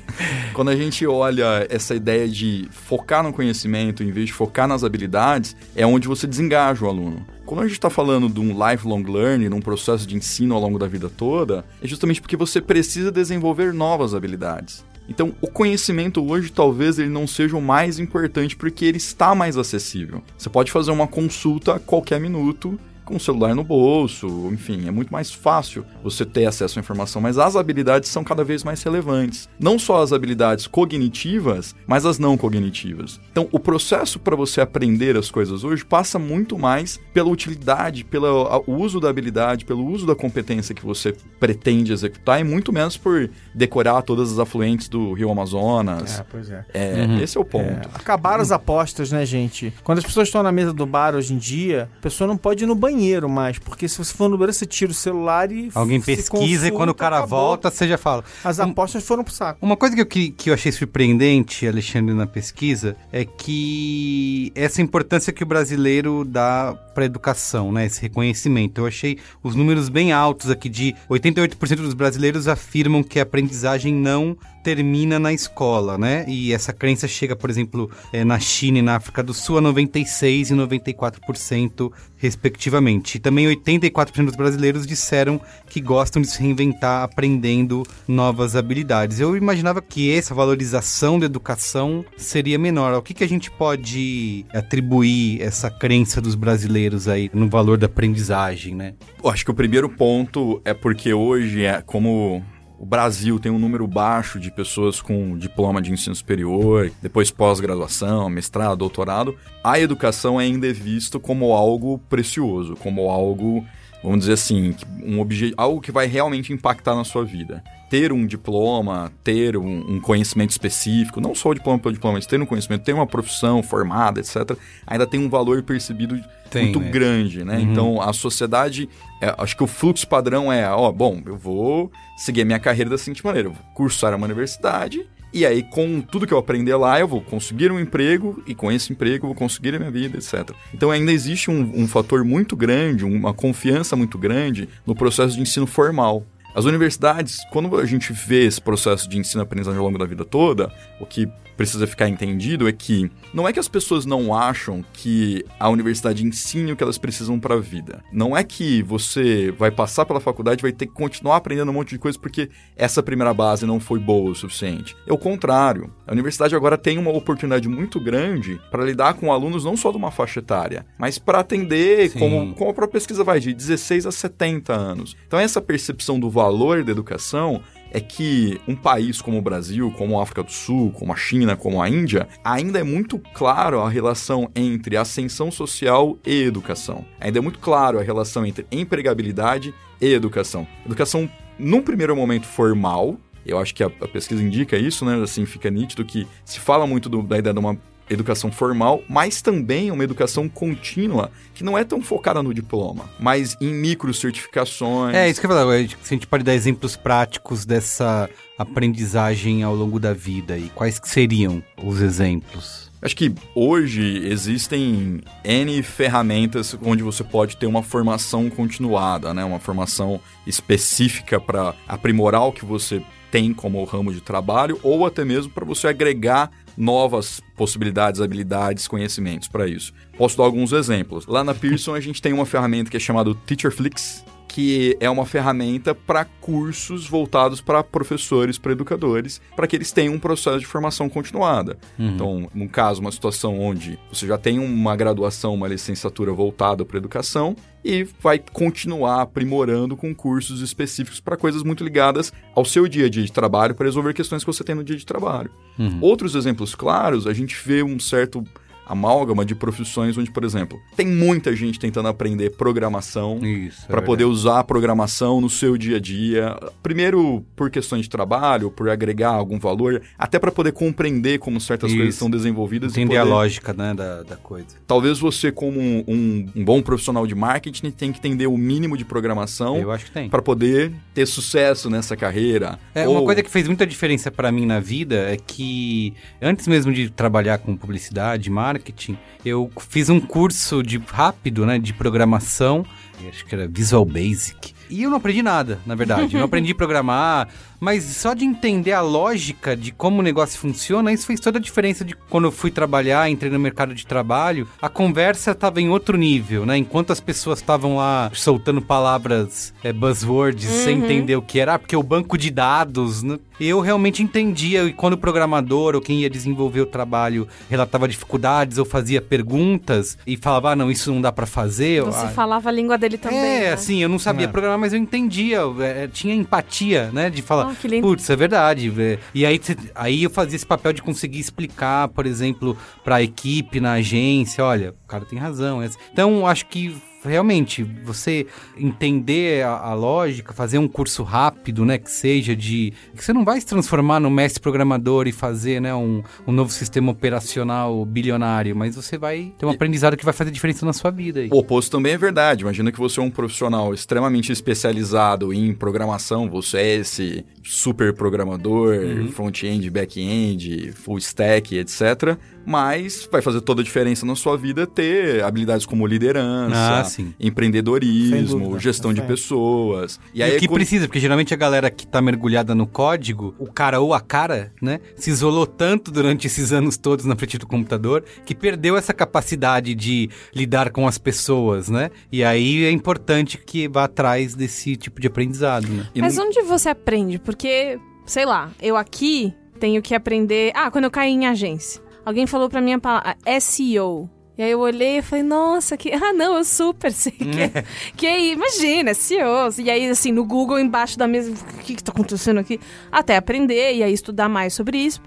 Quando a gente olha essa ideia de focar no conhecimento em vez de focar nas habilidades, é onde você desengaja o aluno. Quando a gente está falando de um lifelong learning, num processo de ensino ao longo da vida toda, é justamente porque você precisa desenvolver novas habilidades. Então, o conhecimento hoje talvez ele não seja o mais importante porque ele está mais acessível. Você pode fazer uma consulta a qualquer minuto com o celular no bolso, enfim, é muito mais fácil você ter acesso à informação, mas as habilidades são cada vez mais relevantes. Não só as habilidades cognitivas, mas as não cognitivas. Então, o processo para você aprender as coisas hoje passa muito mais pela utilidade, pelo uso da habilidade, pelo uso da competência que você pretende executar e muito menos por decorar todas as afluentes do Rio Amazonas. pois é. É, esse é o ponto. É, acabaram as apostas, né, gente? Quando as pessoas estão na mesa do bar hoje em dia, a pessoa não pode ir no banheiro mais, porque se você for no banheiro, você tira o celular e. Alguém pesquisa e quando o cara acabou. volta, você já fala. As apostas foram pro saco. Uma coisa que eu, que, que eu achei surpreendente, Alexandre, na pesquisa, é que essa importância que o brasileiro dá para educação, né? Esse reconhecimento. Eu achei os números bem altos aqui, de 88% dos brasileiros afirmam que a aprendizagem não termina na escola, né? E essa crença chega, por exemplo, eh, na China e na África do Sul a 96% e 94%, respectivamente. E também 84% dos brasileiros disseram que gostam de se reinventar aprendendo novas habilidades. Eu imaginava que essa valorização da educação seria menor. O que, que a gente pode atribuir essa crença dos brasileiros aí no valor da aprendizagem, né? Eu acho que o primeiro ponto é porque hoje, é como o Brasil tem um número baixo de pessoas com diploma de ensino superior, depois pós-graduação, mestrado, doutorado, a educação ainda é visto como algo precioso, como algo, vamos dizer assim, um obje algo que vai realmente impactar na sua vida. Ter um diploma, ter um, um conhecimento específico, não só o diploma pelo diploma, mas ter um conhecimento, ter uma profissão formada, etc., ainda tem um valor percebido Tem, muito né? grande, né? Então a sociedade, é, acho que o fluxo padrão é, ó, bom, eu vou seguir a minha carreira da seguinte maneira, eu vou cursar uma universidade e aí com tudo que eu aprender lá eu vou conseguir um emprego e com esse emprego eu vou conseguir a minha vida, etc. Então ainda existe um, um fator muito grande, uma confiança muito grande no processo de ensino formal. As universidades, quando a gente vê esse processo de ensino-aprendizagem ao longo da vida toda, o que precisa ficar entendido é que não é que as pessoas não acham que a universidade ensine o que elas precisam para a vida. Não é que você vai passar pela faculdade e vai ter que continuar aprendendo um monte de coisa porque essa primeira base não foi boa o suficiente. É o contrário. A universidade agora tem uma oportunidade muito grande para lidar com alunos não só de uma faixa etária, mas para atender, como, como a própria pesquisa vai, de 16 a 70 anos. Então essa percepção do valor da educação é que um país como o Brasil, como a África do Sul, como a China, como a Índia, ainda é muito claro a relação entre ascensão social e educação. Ainda é muito claro a relação entre empregabilidade e educação. Educação, num primeiro momento, formal, eu acho que a, a, pesquisa indica isso, né? Assim, fica nítido que se fala muito do, da ideia de uma educação formal, mas também uma educação contínua, que não é tão focada no diploma, mas em micro certificações. É, isso que eu ia falar, a gente pode dar exemplos práticos dessa aprendizagem ao longo da vida e quais seriam os exemplos? Acho que hoje existem N ferramentas onde você pode ter uma formação continuada, né? Uma formação específica para aprimorar o que você tem como ramo de trabalho ou até mesmo para você agregar novas possibilidades, habilidades, conhecimentos para isso. Posso dar alguns exemplos. Lá na Pearson a gente tem uma ferramenta que é chamada Teacherflix, que é uma ferramenta para cursos voltados para professores, para educadores, para que eles tenham um processo de formação continuada. Uhum. Então, no caso, uma situação onde você já tem uma graduação, uma licenciatura voltada para educação e vai continuar aprimorando com cursos específicos para coisas muito ligadas ao seu dia a dia de trabalho, para resolver questões que você tem no dia de trabalho. Uhum. Outros exemplos claros, a gente vê um certo amálgama de profissões onde, por exemplo, tem muita gente tentando aprender programação para é poder usar a programação no seu dia a dia. Primeiro, por questões de trabalho, por agregar algum valor, até para poder compreender como certas Isso. coisas são desenvolvidas. Entender poder... a lógica né, da, da coisa. Talvez você, como um, um, um, bom profissional de marketing, tenha que entender o mínimo de programação para poder ter sucesso nessa carreira. É, Ou... Uma coisa que fez muita diferença para mim na vida é que, antes mesmo de trabalhar com publicidade, marketing, marketing, eu fiz um curso de rápido, né, de programação, acho que era Visual Basic. E eu não aprendi nada, na verdade. Eu não aprendi a programar, mas só de entender a lógica de como o negócio funciona, isso fez toda a diferença de quando eu fui trabalhar, entrei no mercado de trabalho, a conversa estava em outro nível, né? Enquanto as pessoas estavam lá soltando palavras, é, buzzwords, uhum. sem entender o que era, ah, porque o banco de dados, né? eu realmente entendia. E quando o programador ou quem ia desenvolver o trabalho relatava dificuldades ou fazia perguntas e falava, ah, não, isso não dá para fazer. Você ah, falava a língua dele também. É, né? assim, eu não sabia é. programar, mas eu entendia, é, tinha empatia, né? De falar, que lindo. Putz, é verdade. E aí, aí eu fazia esse papel de conseguir explicar, por exemplo, para a equipe na agência, olha, o cara tem razão. Então, acho que realmente, você entender a, a, lógica, fazer um curso rápido, né, que seja de... que você não vai se transformar no mestre programador e fazer, né, um, um novo sistema operacional bilionário, mas você vai ter um e... aprendizado que vai fazer diferença na sua vida. Aí. O oposto também é verdade. Imagina que você é um profissional extremamente especializado em programação, você é esse super programador, uhum. front-end, back-end, full stack, etc., mas vai fazer toda a diferença na sua vida ter habilidades como liderança, ah, empreendedorismo, dúvida, gestão de pessoas. E, e aí, o que precisa, porque geralmente a galera que tá mergulhada no código, o cara ou a cara, né, se isolou tanto durante esses anos todos na frente do computador que perdeu essa capacidade de lidar com as pessoas, né? E aí é importante que vá atrás desse tipo de aprendizado, né? Mas onde você aprende? Porque, sei lá, eu aqui tenho que aprender. Ah, quando eu caí em agência. Alguém falou pra mim a palavra SEO. E aí eu olhei e falei, nossa, que. Ah, não, eu super sei que. É. que imagina, SEO. E aí, assim, no Google, embaixo da mesa, o que, que tá acontecendo aqui? Até aprender e aí estudar mais sobre isso.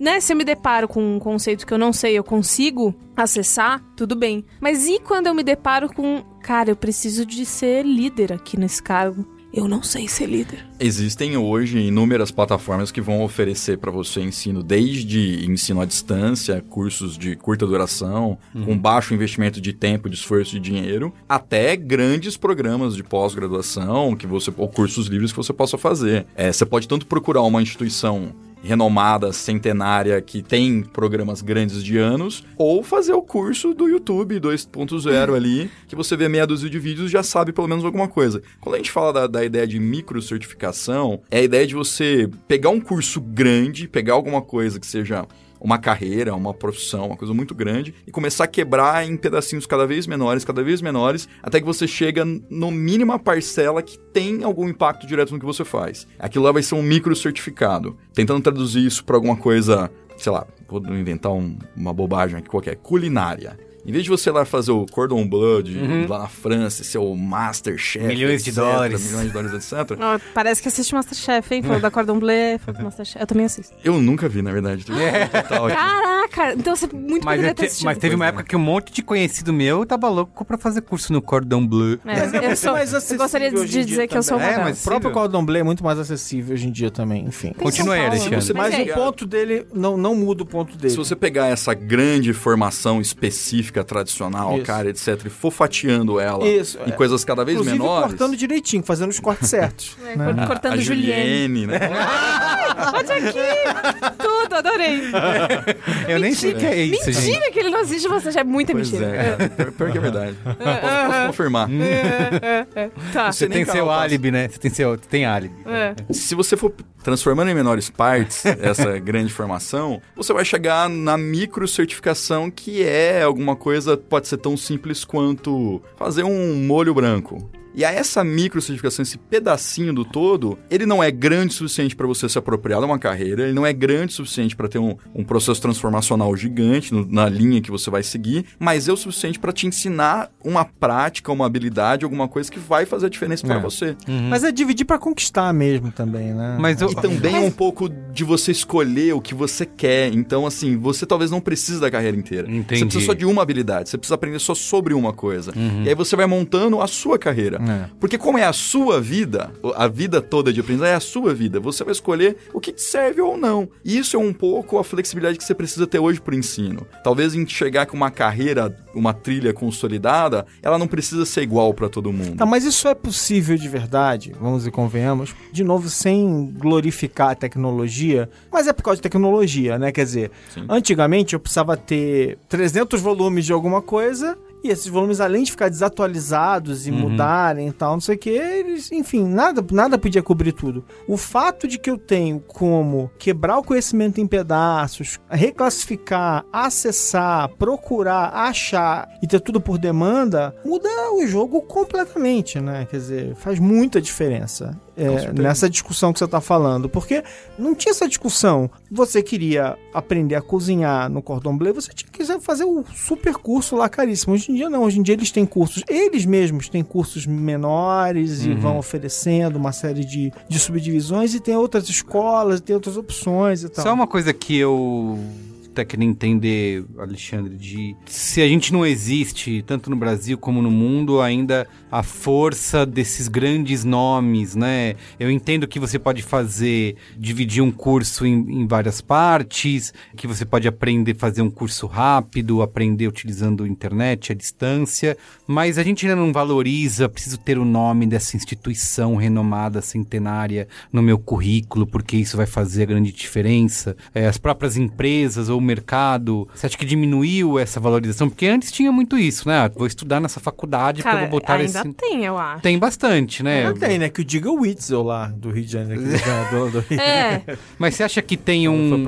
Né? Se eu me deparo com um conceito que eu não sei, eu consigo acessar, tudo bem. Mas e quando eu me deparo com. Cara, eu preciso de ser líder aqui nesse cargo eu não sei ser líder. Existem hoje inúmeras plataformas que vão oferecer para você ensino, desde ensino à distância, cursos de curta duração, uhum. com baixo investimento de tempo, de esforço e de dinheiro, até grandes programas de pós-graduação que você ou cursos livres que você possa fazer. É, você pode tanto procurar uma instituição renomada, centenária, que tem programas grandes de anos, ou fazer o curso do YouTube 2.0 ali, que você vê meia dúzia de vídeos e já sabe pelo menos alguma coisa. Quando a gente fala da, da ideia de micro certificação, é a ideia de você pegar um curso grande, pegar alguma coisa que seja uma carreira, uma profissão, uma coisa muito grande, e começar a quebrar em pedacinhos cada vez menores, cada vez menores, até que você chega no mínima parcela que tem algum impacto direto no que você faz. Aquilo lá vai ser um micro certificado. Tentando traduzir isso para alguma coisa, sei lá, vou inventar um, uma bobagem aqui qualquer, culinária. Em vez de você lá fazer o Cordon Blood lá na França, ser o Masterchef, Milhões de etc., dólares. milhões de dólares, etc. Parece que assiste Masterchef, hein? Falou da Cordon Bleu, falou do Masterchef. Eu também assisto. Eu nunca vi, na verdade. Total aqui. Caraca, então você muito Mas, poderia ter mas teve uma é. época que um monte de conhecido meu tava louco pra fazer curso no Cordon Bleu. É, eu, sou, mais eu gostaria de dizer dia que eu sou também. É, uma mas- O próprio. Cordon Bleu é muito mais acessível hoje em dia também, enfim. Tem Continua aí, Alexandre. Você Mas Mas o é- ponto dele não, não muda o ponto dele. Se você pegar essa grande formação específica, tradicional, Isso. cara, etc., e for fatiando ela Isso, em é. coisas cada vez Inclusive menores. cortando direitinho, fazendo os cortes certos. É, né? cor- cortando a Juliane. Juliane, né? Olha aqui! Tudo, adorei. Eu nem sei o que é isso, gente. Mentira que ele não assiste você, já é muita pois mentira. é. Pior- Pior que é verdade. posso, posso confirmar. Tá. Você nem tem seu álibi, né? Você tem seu você tem álibi. É. Se você for transformando em menores partes essa grande formação, você vai chegar na micro certificação que é alguma coisa pode ser tão simples quanto fazer um molho branco. E a essa micro certificação, esse pedacinho do todo, ele não é grande o suficiente para você se apropriar de uma carreira, ele não é grande o suficiente para ter um, um processo transformacional gigante no- na linha que você vai seguir, mas é o suficiente para te ensinar uma prática, uma habilidade, alguma coisa que vai fazer a diferença para É. você. Mas é dividir pra conquistar mesmo também, né? Mas eu, E também é um pouco de você escolher o que você quer. Então, assim, você talvez não precise da carreira inteira. Entendi. Você precisa só de uma habilidade. Você precisa aprender só sobre uma coisa. E aí você vai montando a sua carreira. É. Porque como é a sua vida, a vida toda de aprendizagem é a sua vida. Você vai escolher o que te serve ou não. E isso é um pouco a flexibilidade que você precisa ter hoje pro ensino. Talvez em chegar com uma carreira, uma trilha consolidada, ela não precisa ser igual para todo mundo. Tá, mas isso é possível de verdade, vamos e convenhamos. De novo, sem glorificar a tecnologia, mas é por causa de tecnologia, né? Quer dizer, Sim. antigamente eu precisava ter 300 volumes de alguma coisa. E esses volumes, além de ficar desatualizados e mudarem e tal, não sei o que, eles, enfim, nada, nada podia cobrir tudo. O fato de que eu tenho como quebrar o conhecimento em pedaços, reclassificar, acessar, procurar, achar e ter tudo por demanda, muda o jogo completamente, né? Quer dizer, faz muita diferença. É, nessa discussão que você está falando, porque não tinha essa discussão. Você queria aprender a cozinhar no Cordon Bleu, você tinha que fazer o super curso lá caríssimo. Hoje em dia não, hoje em dia eles têm cursos, eles mesmos têm cursos menores e vão oferecendo uma série de, de subdivisões e tem outras escolas, tem outras opções e tal. Só uma coisa que eu até queria entender, Alexandre, de se a gente não existe, tanto no Brasil como no mundo, ainda a força desses grandes nomes, né? Eu entendo que você pode fazer, dividir um curso em, em várias partes, que você pode aprender a fazer um curso rápido, aprender utilizando a internet à distância, mas a gente ainda não valoriza, preciso ter o nome dessa instituição renomada, centenária, no meu currículo, porque isso vai fazer a grande diferença. É, as próprias empresas ou mercado, você acha que diminuiu essa valorização? Porque antes tinha muito isso, né? Vou estudar nessa faculdade porque eu Cara, vou botar ainda esse... tem, eu acho. Tem bastante, né? Não tem, né? Que o diga o Witzel lá do Rio de Janeiro, ganhador do Rio. É, Mas você acha que tem um...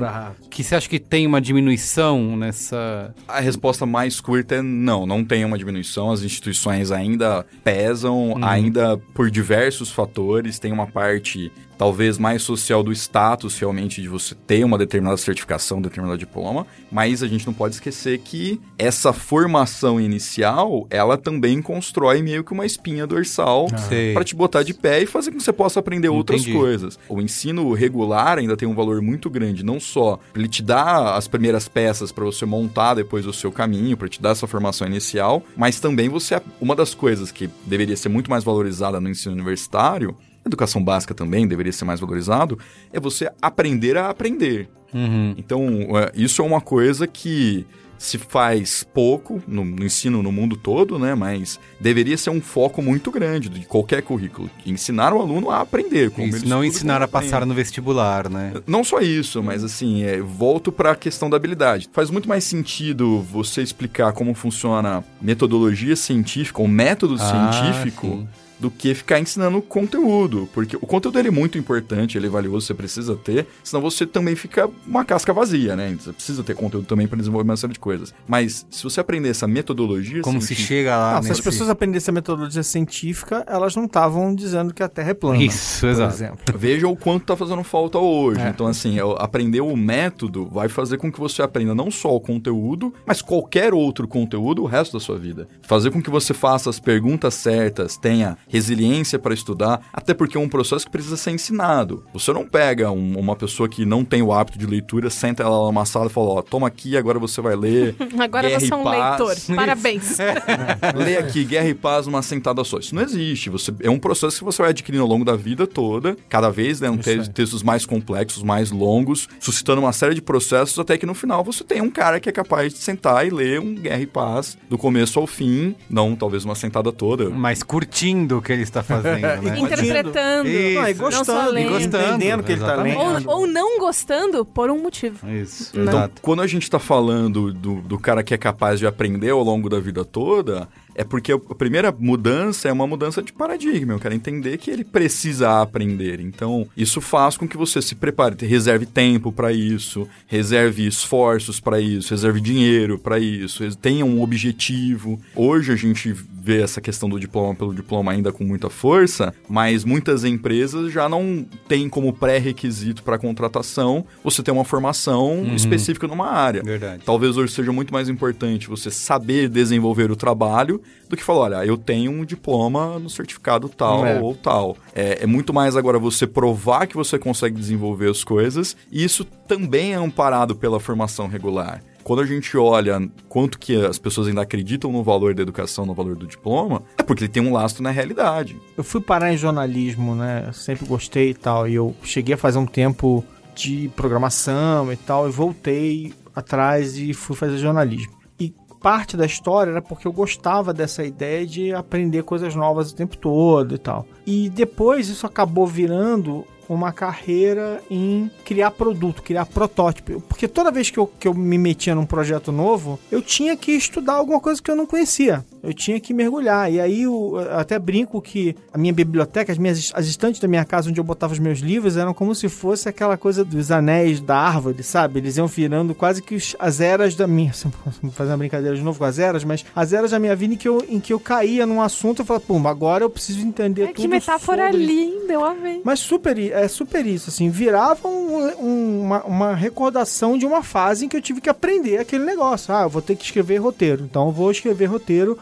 Que você acha que tem uma diminuição nessa... A resposta mais curta é não, não tem uma diminuição. As instituições ainda pesam, ainda por diversos fatores. Tem uma parte talvez mais social do status realmente de você ter uma determinada certificação, determinado diploma, mas a gente não pode esquecer que essa formação inicial, ela também constrói meio que uma espinha dorsal Sei. para te botar de pé e fazer com que você possa aprender outras Entendi. coisas. O ensino regular ainda tem um valor muito grande, não só ele te dar as primeiras peças para você montar depois o seu caminho, para te dar essa formação inicial, mas também você uma das coisas que deveria ser muito mais valorizada no ensino universitário, educação básica também deveria ser mais valorizado, é você aprender a aprender. Uhum. Então, é, isso é uma coisa que se faz pouco no, no ensino no mundo todo, né? Mas deveria ser um foco muito grande de qualquer currículo. Ensinar o aluno a aprender. Como Isso, não ensinar a passar aprende. no vestibular, né? Não só isso, mas assim, é, volto para a questão da habilidade. Faz muito mais sentido você explicar como funciona metodologia científica ou método Ah, científico sim. Do que ficar ensinando conteúdo. Porque o conteúdo ele é muito importante, ele é valioso, você precisa ter, senão você também fica uma casca vazia, né? Você precisa ter conteúdo também para desenvolver uma série de coisas. Mas se você aprender essa metodologia Como se chega lá Não, se as nesse- pessoas aprendessem a metodologia científica, elas não estavam dizendo que a Terra é plana. Isso, por exato. exemplo. Veja o quanto tá fazendo falta hoje. É. Então, assim, aprender o método vai fazer com que você aprenda não só o conteúdo, mas qualquer outro conteúdo o resto da sua vida. Fazer com que você faça as perguntas certas, tenha resiliência para estudar, até porque é um processo que precisa ser ensinado. Você não pega um- uma pessoa que não tem o hábito de leitura, senta ela numa sala e fala: Ó, toma aqui, agora você vai ler. Agora Guerra você é um Paz. leitor. Parabéns. Lê aqui Guerra e Paz numa sentada só. Isso não existe. Você, é um processo que você vai adquirindo ao longo da vida toda, cada vez Isso aí. te- textos mais complexos, mais longos, suscitando uma série de processos, até que no final você tem um cara que é capaz de sentar e ler um Guerra e Paz do começo ao fim, não talvez uma sentada toda. Mas curtindo o que ele está fazendo, né? Interpretando. Isso. Não, e Não gostando, e lendo. entendendo que ele tá Exatamente. lendo. Ou, ou não gostando por um motivo. Isso, Não. Então, exato. quando a gente tá falando do, do cara que é capaz de aprender ao longo da vida toda, é porque a primeira mudança é uma mudança de paradigma. Eu quero entender que ele precisa aprender. Então, isso faz com que você se prepare, reserve tempo para isso, reserve esforços para isso, reserve dinheiro para isso, tenha um objetivo. Hoje a gente vê essa questão do diploma pelo diploma ainda com muita força, mas muitas empresas já não têm como pré-requisito para contratação você ter uma formação específica numa área. Verdade. Talvez hoje seja muito mais importante você saber desenvolver o trabalho do que falar, olha, eu tenho um diploma no certificado tal É. ou tal. É, é muito mais agora você provar que você consegue desenvolver as coisas, e isso também é amparado pela formação regular. Quando a gente olha quanto que as pessoas ainda acreditam no valor da educação, no valor do diploma, é porque ele tem um lastro na realidade. Eu fui parar em jornalismo, né? Sempre gostei e tal. E eu cheguei a fazer um tempo de programação e tal. E voltei atrás e fui fazer jornalismo. E parte da história era porque eu gostava dessa ideia de aprender coisas novas o tempo todo e tal. E depois isso acabou virando uma carreira em criar produto, criar protótipo. Porque toda vez que eu, que eu me metia num projeto novo, eu tinha que estudar alguma coisa que eu não conhecia. Eu tinha que mergulhar. E aí eu até brinco que a minha biblioteca, as minhas as estantes da minha casa onde eu botava os meus livros eram como se fosse aquela coisa dos anéis da árvore, sabe? Eles iam virando quase que os- as eras da minha. Vou fazer uma brincadeira de novo com as eras, mas as eras da minha vida em que eu, em que eu caía num assunto e falava, pum, agora eu preciso entender É, tudo. que metáfora sobre linda, eu amei. mas super, é super isso, assim, virava um- um- uma, uma recordação de uma fase em que eu tive que aprender aquele negócio. Ah, eu vou ter que escrever roteiro, então eu vou escrever roteiro.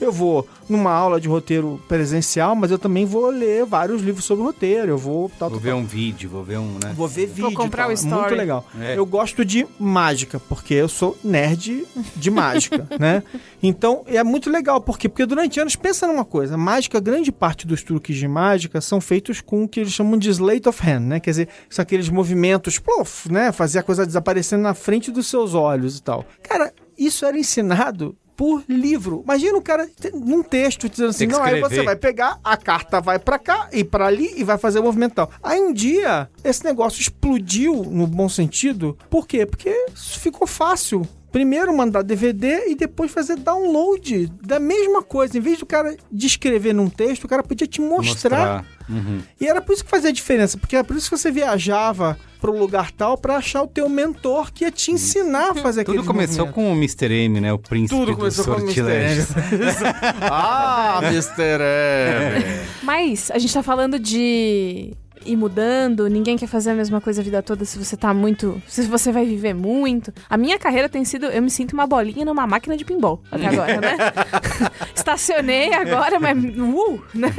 Eu vou numa aula de roteiro presencial, mas eu também vou ler vários livros sobre roteiro. Eu vou tal, Vou tal, ver tal. um vídeo, vou ver um, né? Vou ver vídeo. comprar tal. o É story. Muito legal. É. Eu gosto de mágica, porque eu sou nerd de mágica, né? Então, é muito legal. Por quê? Porque durante anos, pensa numa coisa. Mágica, grande parte dos truques de mágica são feitos com o que eles chamam de sleight of hand, né? Quer dizer, são aqueles movimentos, plof, né? Fazer a coisa desaparecendo na frente dos seus olhos e tal. Cara, isso era ensinado por livro. Imagina o cara num texto dizendo assim, não, aí você vai pegar, a carta vai pra cá e pra ali e vai fazer o movimento tal. Aí um dia, esse negócio explodiu no bom sentido. Por quê? Porque ficou fácil. Primeiro mandar DVD e depois fazer download da mesma coisa. Em vez do cara descrever num texto, o cara podia te mostrar. Uhum. E era por isso que fazia diferença, porque era por isso que você viajava pro lugar tal pra achar o teu mentor que ia te ensinar a fazer aquele Tudo começou com o Mr. M, né? O príncipe Tudo do começou com o Mr. sortilégio. ah, Mr. M. Mas a gente tá falando de ir mudando, ninguém quer fazer a mesma coisa a vida toda se você tá muito. Se você vai viver muito. A minha carreira tem sido. Eu me sinto uma bolinha numa máquina de pinball até agora, né? Estacionei agora, mas. Uh, né?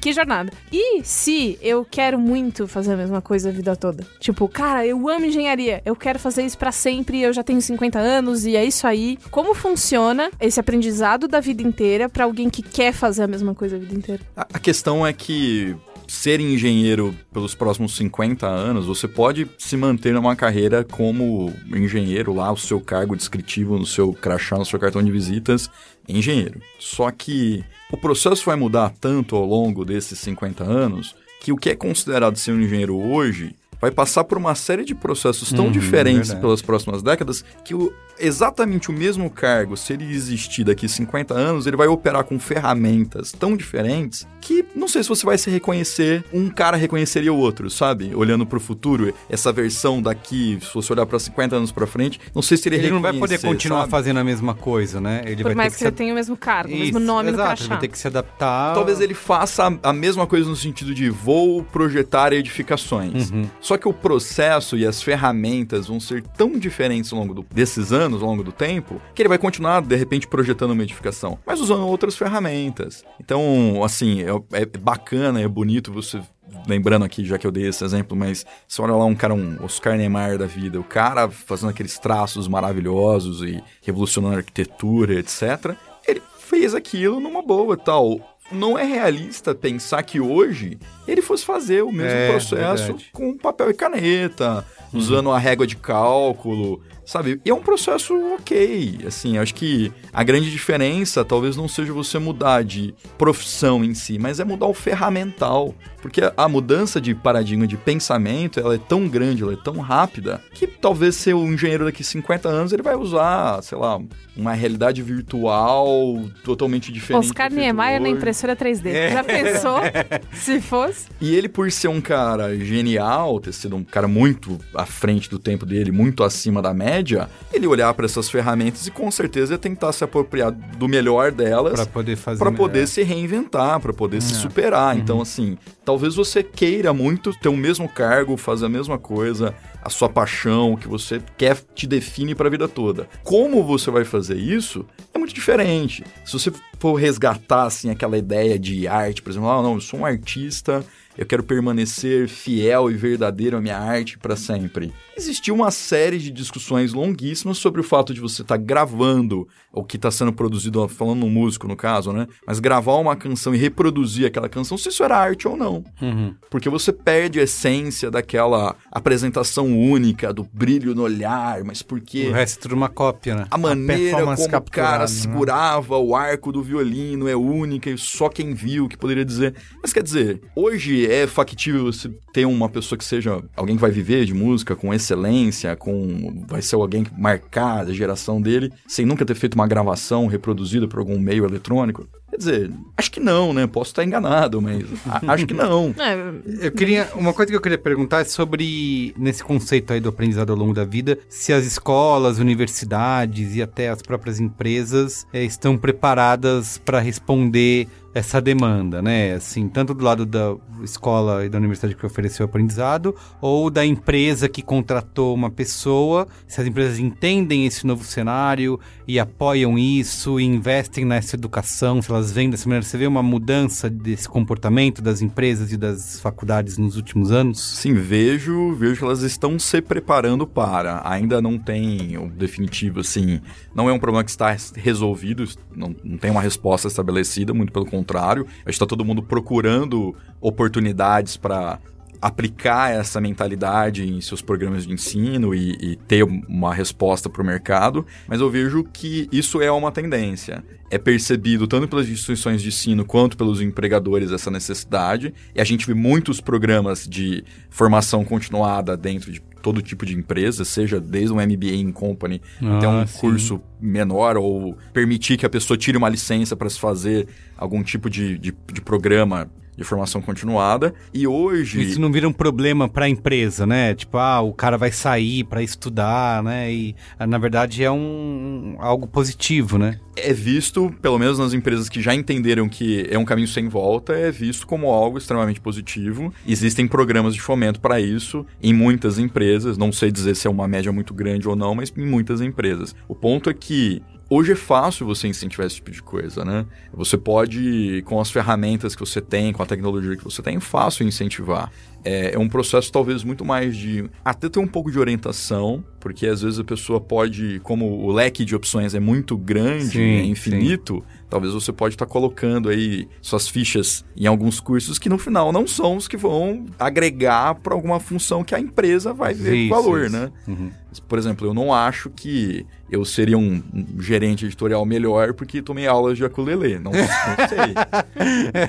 Que jornada. E se eu quero muito fazer a mesma coisa a vida toda? Tipo, cara, eu amo engenharia, eu quero fazer isso pra sempre, eu já tenho 50 anos e é isso aí. Como funciona esse aprendizado da vida inteira pra alguém que quer fazer a mesma coisa a vida inteira? A questão é que ser engenheiro pelos próximos 50 anos, você pode se manter numa carreira como engenheiro lá, o seu cargo descritivo no seu crachá, no seu cartão de visitas, engenheiro. Só que o processo vai mudar tanto ao longo desses 50 anos que o que é considerado ser um engenheiro hoje vai passar por uma série de processos tão Uhum, diferentes pelas próximas décadas que o, exatamente o mesmo cargo, se ele existir daqui 50 anos, ele vai operar com ferramentas tão diferentes que não sei se você vai se reconhecer, um cara reconheceria o outro, sabe? Olhando pro futuro, essa versão daqui, se você olhar para 50 anos para frente, não sei se ele, Ele não vai poder continuar sabe? fazendo a mesma coisa, né? Ele Por vai mais ter que, que, ele tenha o mesmo cargo, o Isso, mesmo nome exato, no Ele crachá. vai ter que se adaptar. Talvez ele faça a, a mesma coisa no sentido de vou projetar edificações. Uhum. Só que o processo e as ferramentas vão ser tão diferentes ao longo do- desses anos, ao longo do tempo, que ele vai continuar, de repente, projetando uma edificação, mas usando outras ferramentas. Então, assim, é, é bacana, é bonito você. Lembrando aqui, já que eu dei esse exemplo, mas você olha lá um cara, um Oscar Niemeyer da vida, o cara fazendo aqueles traços maravilhosos e revolucionando a arquitetura, etc. Ele fez aquilo numa boa tal. Não é realista pensar que hoje ele fosse fazer o mesmo É, processo verdade. com papel e caneta, usando a régua de cálculo, sabe? E é um processo ok, assim, acho que a grande diferença talvez não seja você mudar de profissão em si, mas é mudar o ferramental, porque a- mudança de paradigma de pensamento, ela é tão grande, ela é tão rápida, que talvez ser um engenheiro daqui 50 anos, ele vai usar, sei lá, uma realidade virtual totalmente diferente. Oscar feito Niemeyer na impressora 3D. Já pensou se fosse? E ele, por ser um cara genial, ter sido um cara muito à frente do tempo dele, muito acima da média, ele olhar para essas ferramentas e com certeza ia tentar se apropriar do melhor delas Pra poder fazer. para poder se reinventar, para poder se É. superar. Uhum. Então, assim, talvez você queira muito ter o mesmo cargo, fazer a mesma coisa, a sua paixão, o que você quer te define para a vida toda. Como você vai fazer isso é muito diferente. Se você for resgatar assim aquela ideia de arte, por exemplo, ah, não, eu sou um artista, eu quero permanecer fiel e verdadeiro à minha arte para sempre. Existiu uma série de discussões longuíssimas sobre o fato de você estar gravando o que está sendo produzido, falando no músico no caso, né? Mas gravar uma canção e reproduzir aquela canção, se isso era arte ou não. Uhum. Porque você perde a essência daquela apresentação única, do brilho no olhar, mas porque O resto é tudo uma cópia, né? a maneira performance como o cara né? segurava o arco do violino é única e só quem viu que poderia dizer. Mas quer dizer, hoje é factível você ter uma pessoa que seja alguém que vai viver de música com excelência, com vai ser alguém que marcar a geração dele, sem nunca ter feito uma gravação reproduzida por algum meio eletrônico. Quer dizer, acho que não, né? Posso estar enganado, mas a- acho que não. É, Eu queria. Uma coisa que eu queria perguntar é sobre, nesse conceito aí do aprendizado ao longo da vida, se as escolas, universidades e até as próprias empresas eh, estão preparadas para responder essa demanda, né? Assim, tanto do lado da escola e da universidade que ofereceu o aprendizado, ou da empresa que contratou uma pessoa, se as empresas entendem esse novo cenário e apoiam isso e investem nessa educação, se elas vêm dessa maneira. Você vê uma mudança desse comportamento das empresas e das faculdades nos últimos anos? Sim, vejo, vejo que elas estão se preparando para. Ainda não tem o definitivo, assim. Não é um problema que está resolvido, não, não tem uma resposta estabelecida, muito pelo contrário. Acho que está todo mundo procurando oportunidades para aplicar essa mentalidade em seus programas de ensino e, e ter uma resposta para o mercado, mas eu vejo que isso é uma tendência. É percebido tanto pelas instituições de ensino quanto pelos empregadores essa necessidade, e a gente vê muitos programas de formação continuada dentro de todo tipo de empresa, seja desde um MBA em company até um Ah, sim. curso menor ou permitir que a pessoa tire uma licença para se fazer algum tipo de, de, de programa de formação continuada. E hoje. Isso não vira um problema para a empresa, né? Tipo, ah, o cara vai sair para estudar, né? E ah, na verdade é um algo positivo, né? é visto, pelo menos nas empresas que já entenderam que é um caminho sem volta, é visto como algo extremamente positivo. Existem programas de fomento para isso em muitas empresas. Não sei dizer se é uma média muito grande ou não, mas em muitas empresas. O ponto é que Hoje é fácil você incentivar esse tipo de coisa, né? Você pode, com as ferramentas que você tem, com a tecnologia que você tem, é fácil incentivar. É, é um processo talvez muito mais de até ter um pouco de orientação, porque às vezes a pessoa pode, como o leque de opções é muito grande, Sim, é infinito, talvez você pode estar colocando aí suas fichas em alguns cursos que no final não são os que vão agregar para alguma função que a empresa vai ver Isso, valor, isso. né? Uhum. Por exemplo, eu não acho que eu seria um, um gerente editorial melhor porque tomei aulas de ukulele. Não, não sei.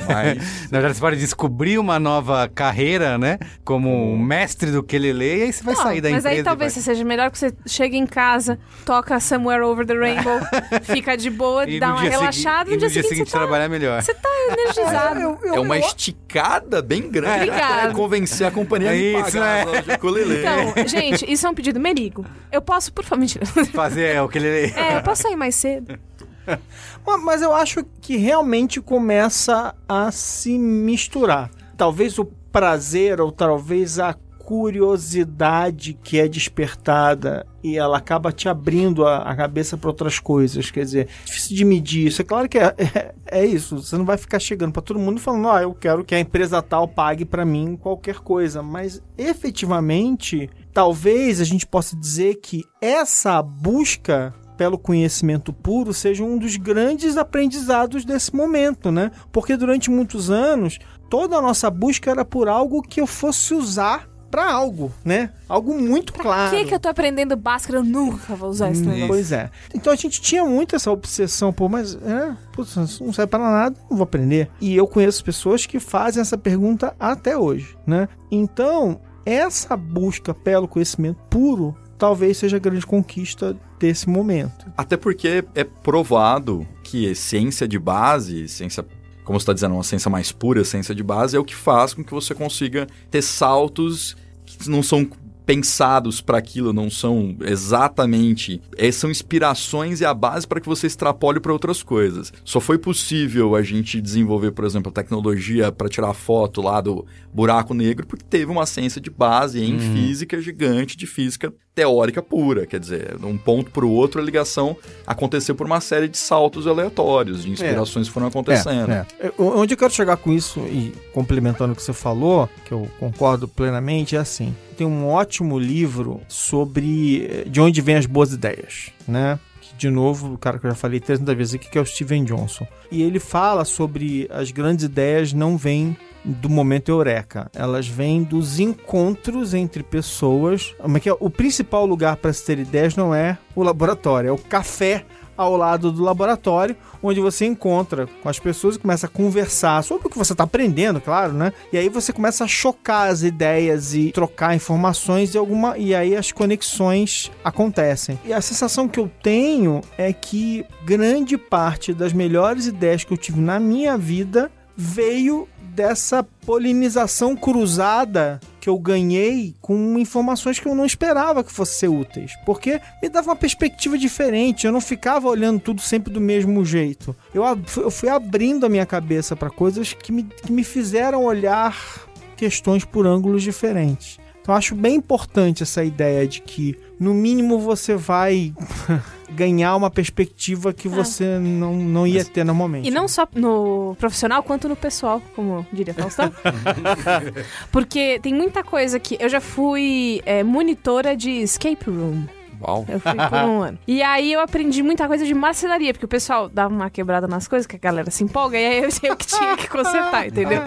Mas Na verdade, você pode descobrir uma nova carreira, né? Como mestre do quelele, e aí você vai Não, sair da mas empresa. aí e talvez vai- você seja melhor que você chega em casa, toca Somewhere Over the Rainbow, fica de boa, E dá uma relaxada, e no dia seguinte, você tá, trabalhar melhor. você tá energizado. é uma esticada bem grande para convencer a companhia a me Isso, pagar é. ukulele. Então, gente, isso é um pedido merigo. Eu posso, por favor, mentira. Fazer é, o quelele. É, eu posso sair mais cedo? Ma- Mas eu acho que realmente começa a se misturar. Talvez o prazer ou talvez a curiosidade que é despertada e ela acaba te abrindo a, a cabeça para outras coisas. Quer dizer, difícil de medir isso. É claro que é, é, é isso. Você não vai ficar chegando para todo mundo falando, ah, eu quero que a empresa tal pague para mim qualquer coisa. Mas efetivamente, talvez a gente possa dizer que essa busca pelo conhecimento puro seja um dos grandes aprendizados desse momento, né? Porque durante muitos anos toda a nossa busca era por algo que eu fosse usar para algo, né? Algo muito claro. Por que, que eu tô aprendendo Bhaskara? Eu nunca vou usar esse negócio. Pois é. Então a gente tinha muito essa obsessão, pô, mas é, putz, isso não serve para nada, não vou aprender. E eu conheço pessoas que fazem essa pergunta até hoje, né? Então, essa busca pelo conhecimento puro talvez seja a grande conquista desse momento. Até porque é provado que ciência de base, ciência, como você está dizendo, uma ciência mais pura, ciência de base, é o que faz com que você consiga ter saltos que não são pensados para aquilo, não são exatamente. é, são inspirações e a base para que você extrapole para outras coisas. Só foi possível a gente desenvolver, por exemplo, a tecnologia para tirar foto lá do buraco negro, porque teve uma ciência de base em física gigante, de física teórica pura. Quer dizer, de um ponto para o outro, a ligação aconteceu por uma série de saltos aleatórios, de inspirações que foram acontecendo. É, é. Onde eu quero chegar com isso, e complementando o que você falou, que eu concordo plenamente, é assim: tem um ótimo livro sobre eh, de onde vêm as boas ideias, né? De novo, o cara que eu já falei 300 vezes aqui, que é o Steven Johnson. E ele fala sobre as grandes ideias não vêm do momento eureka. Elas vêm dos encontros entre pessoas. Como é que é? O principal lugar para se ter ideias não é o laboratório, é o café ao lado do laboratório, onde você encontra com as pessoas e começa a conversar sobre o que você está aprendendo, claro, né? E aí você começa a chocar as ideias e trocar informações e alguma e aí as conexões acontecem. E a sensação que eu tenho é que grande parte das melhores ideias que eu tive na minha vida veio dessa polinização cruzada que eu ganhei com informações que eu não esperava que fossem ser úteis. Porque me dava uma perspectiva diferente, eu não ficava olhando tudo sempre do mesmo jeito. Eu, eu fui abrindo a minha cabeça para coisas que me, que me fizeram olhar questões por ângulos diferentes. Então acho bem importante essa ideia de que, no mínimo, você vai ganhar uma perspectiva que você não, não ia ter normalmente. E não só no profissional, quanto no pessoal, como diria Faustão. Porque tem muita coisa que... Eu já fui é, monitora de escape room. Uau. Eu fui por um ano. E aí eu aprendi muita coisa de marcenaria, porque o pessoal dava uma quebrada nas coisas, que a galera se empolga, e aí eu, eu que tinha que consertar, entendeu?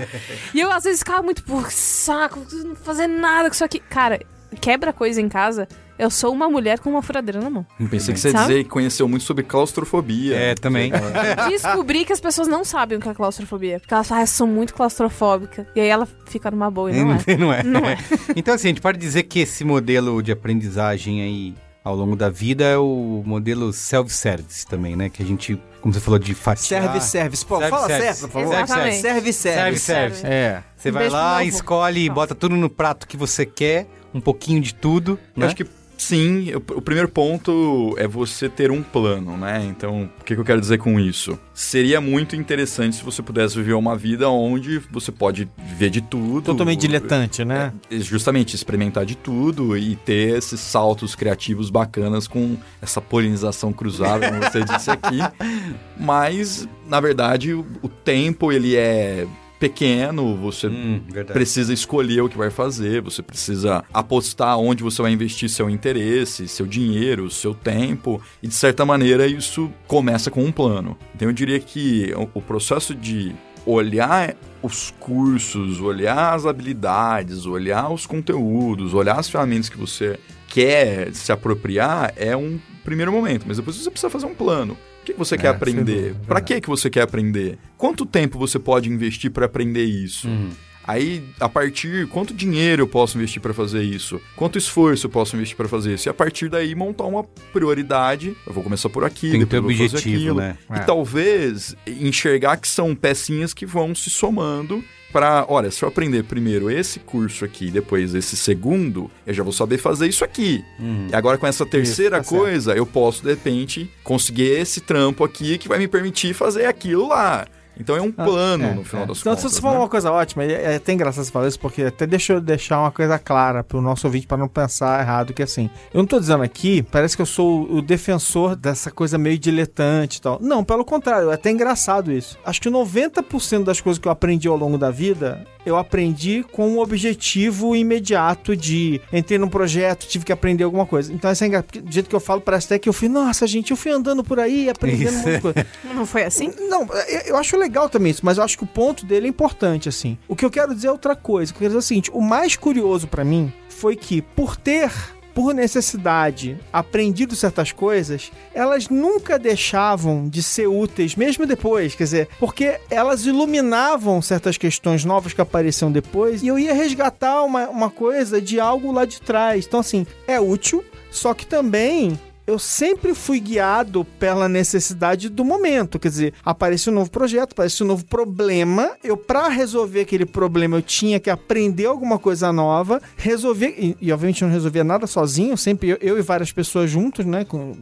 E eu às vezes ficava muito, por saco, não fazer nada com isso aqui. Cara, quebra coisa em casa, eu sou uma mulher com uma furadeira na mão. Pensei que você ia dizer que conheceu muito sobre claustrofobia. É, também. Descobri que as pessoas não sabem o que é claustrofobia. Porque elas falam, ah, eu sou muito claustrofóbica. E aí ela fica numa boa e não é. não é. Não é. Então, assim, a gente pode dizer que esse modelo de aprendizagem aí ao longo da vida é o modelo self-service também, né? Que a gente, como você falou, de fatiar. Serve service. Pô, Serve fala service. certo, por favor. Exatamente. Serve service. Serve service. É. Você Um vai lá, escolhe, bota tudo no prato que você quer, um pouquinho de tudo. Eu né? acho que sim. O, o primeiro ponto é você ter um plano, né? Então, o que, que eu quero dizer com isso? Seria muito interessante se você pudesse viver uma vida onde você pode viver de tudo. Totalmente diletante, né? É, justamente experimentar de tudo e ter esses saltos criativos bacanas com essa polinização cruzada, como você disse aqui. Mas, na verdade, o, o tempo ele é pequeno, você Hum, precisa escolher o que vai fazer, você precisa apostar onde você vai investir seu interesse, seu dinheiro, seu tempo, e de certa maneira isso começa com um plano. Então eu diria que o- o processo de olhar os cursos, olhar as habilidades, olhar os conteúdos, olhar as ferramentas que você quer se apropriar é um primeiro momento, mas depois você precisa fazer um plano. O que você quer sem aprender? Para verdade. que que você quer aprender? Quanto tempo você pode investir para aprender isso? Uhum. Aí, a partir, quanto dinheiro eu posso investir para fazer isso? Quanto esforço eu posso investir para fazer isso? E a partir daí montar uma prioridade. Eu vou começar por aqui, Tem que ter depois eu vou fazer objetivo, aquilo. né? E É. talvez enxergar que são pecinhas que vão se somando para, olha, se eu aprender primeiro esse curso aqui, depois esse segundo, eu já vou saber fazer isso aqui. Uhum. E agora com essa terceira tá certo. coisa, eu posso de repente conseguir esse trampo aqui que vai me permitir fazer aquilo lá. Então é um Ah, plano é, no final é. das Então, contas. você falou né? uma coisa ótima, e é até engraçado você falar isso, porque até deixa eu deixar uma coisa clara pro nosso ouvinte para não pensar errado, que assim, eu não tô dizendo aqui, parece que eu sou o defensor dessa coisa meio diletante e tal. Não, pelo contrário, é até engraçado isso. Acho que 90% das coisas que eu aprendi ao longo da vida, eu aprendi com um objetivo imediato de entrei num projeto, tive que aprender alguma coisa. Então, é porque do jeito que eu falo, parece até que eu fui, nossa, gente, eu fui andando por aí, aprendendo Isso. de coisa. Não foi assim? Não, eu- eu acho legal também isso, mas eu acho que o ponto dele é importante, assim. O que eu quero dizer é outra coisa. Eu quero dizer é o seguinte: o mais curioso pra mim foi que, por ter, por necessidade, aprendido certas coisas, elas nunca deixavam de ser úteis, mesmo depois. Quer dizer, porque elas iluminavam certas questões novas que apareciam depois e eu ia resgatar uma, uma coisa de algo lá de trás. Então, assim, é útil, só que também eu sempre fui guiado pela necessidade do momento. Quer dizer, apareceu um novo projeto, apareceu um novo problema. Eu, pra resolver aquele problema, eu tinha que aprender alguma coisa nova, resolver. E, e, obviamente não resolvia nada sozinho, sempre eu, eu e várias pessoas juntos, né? com-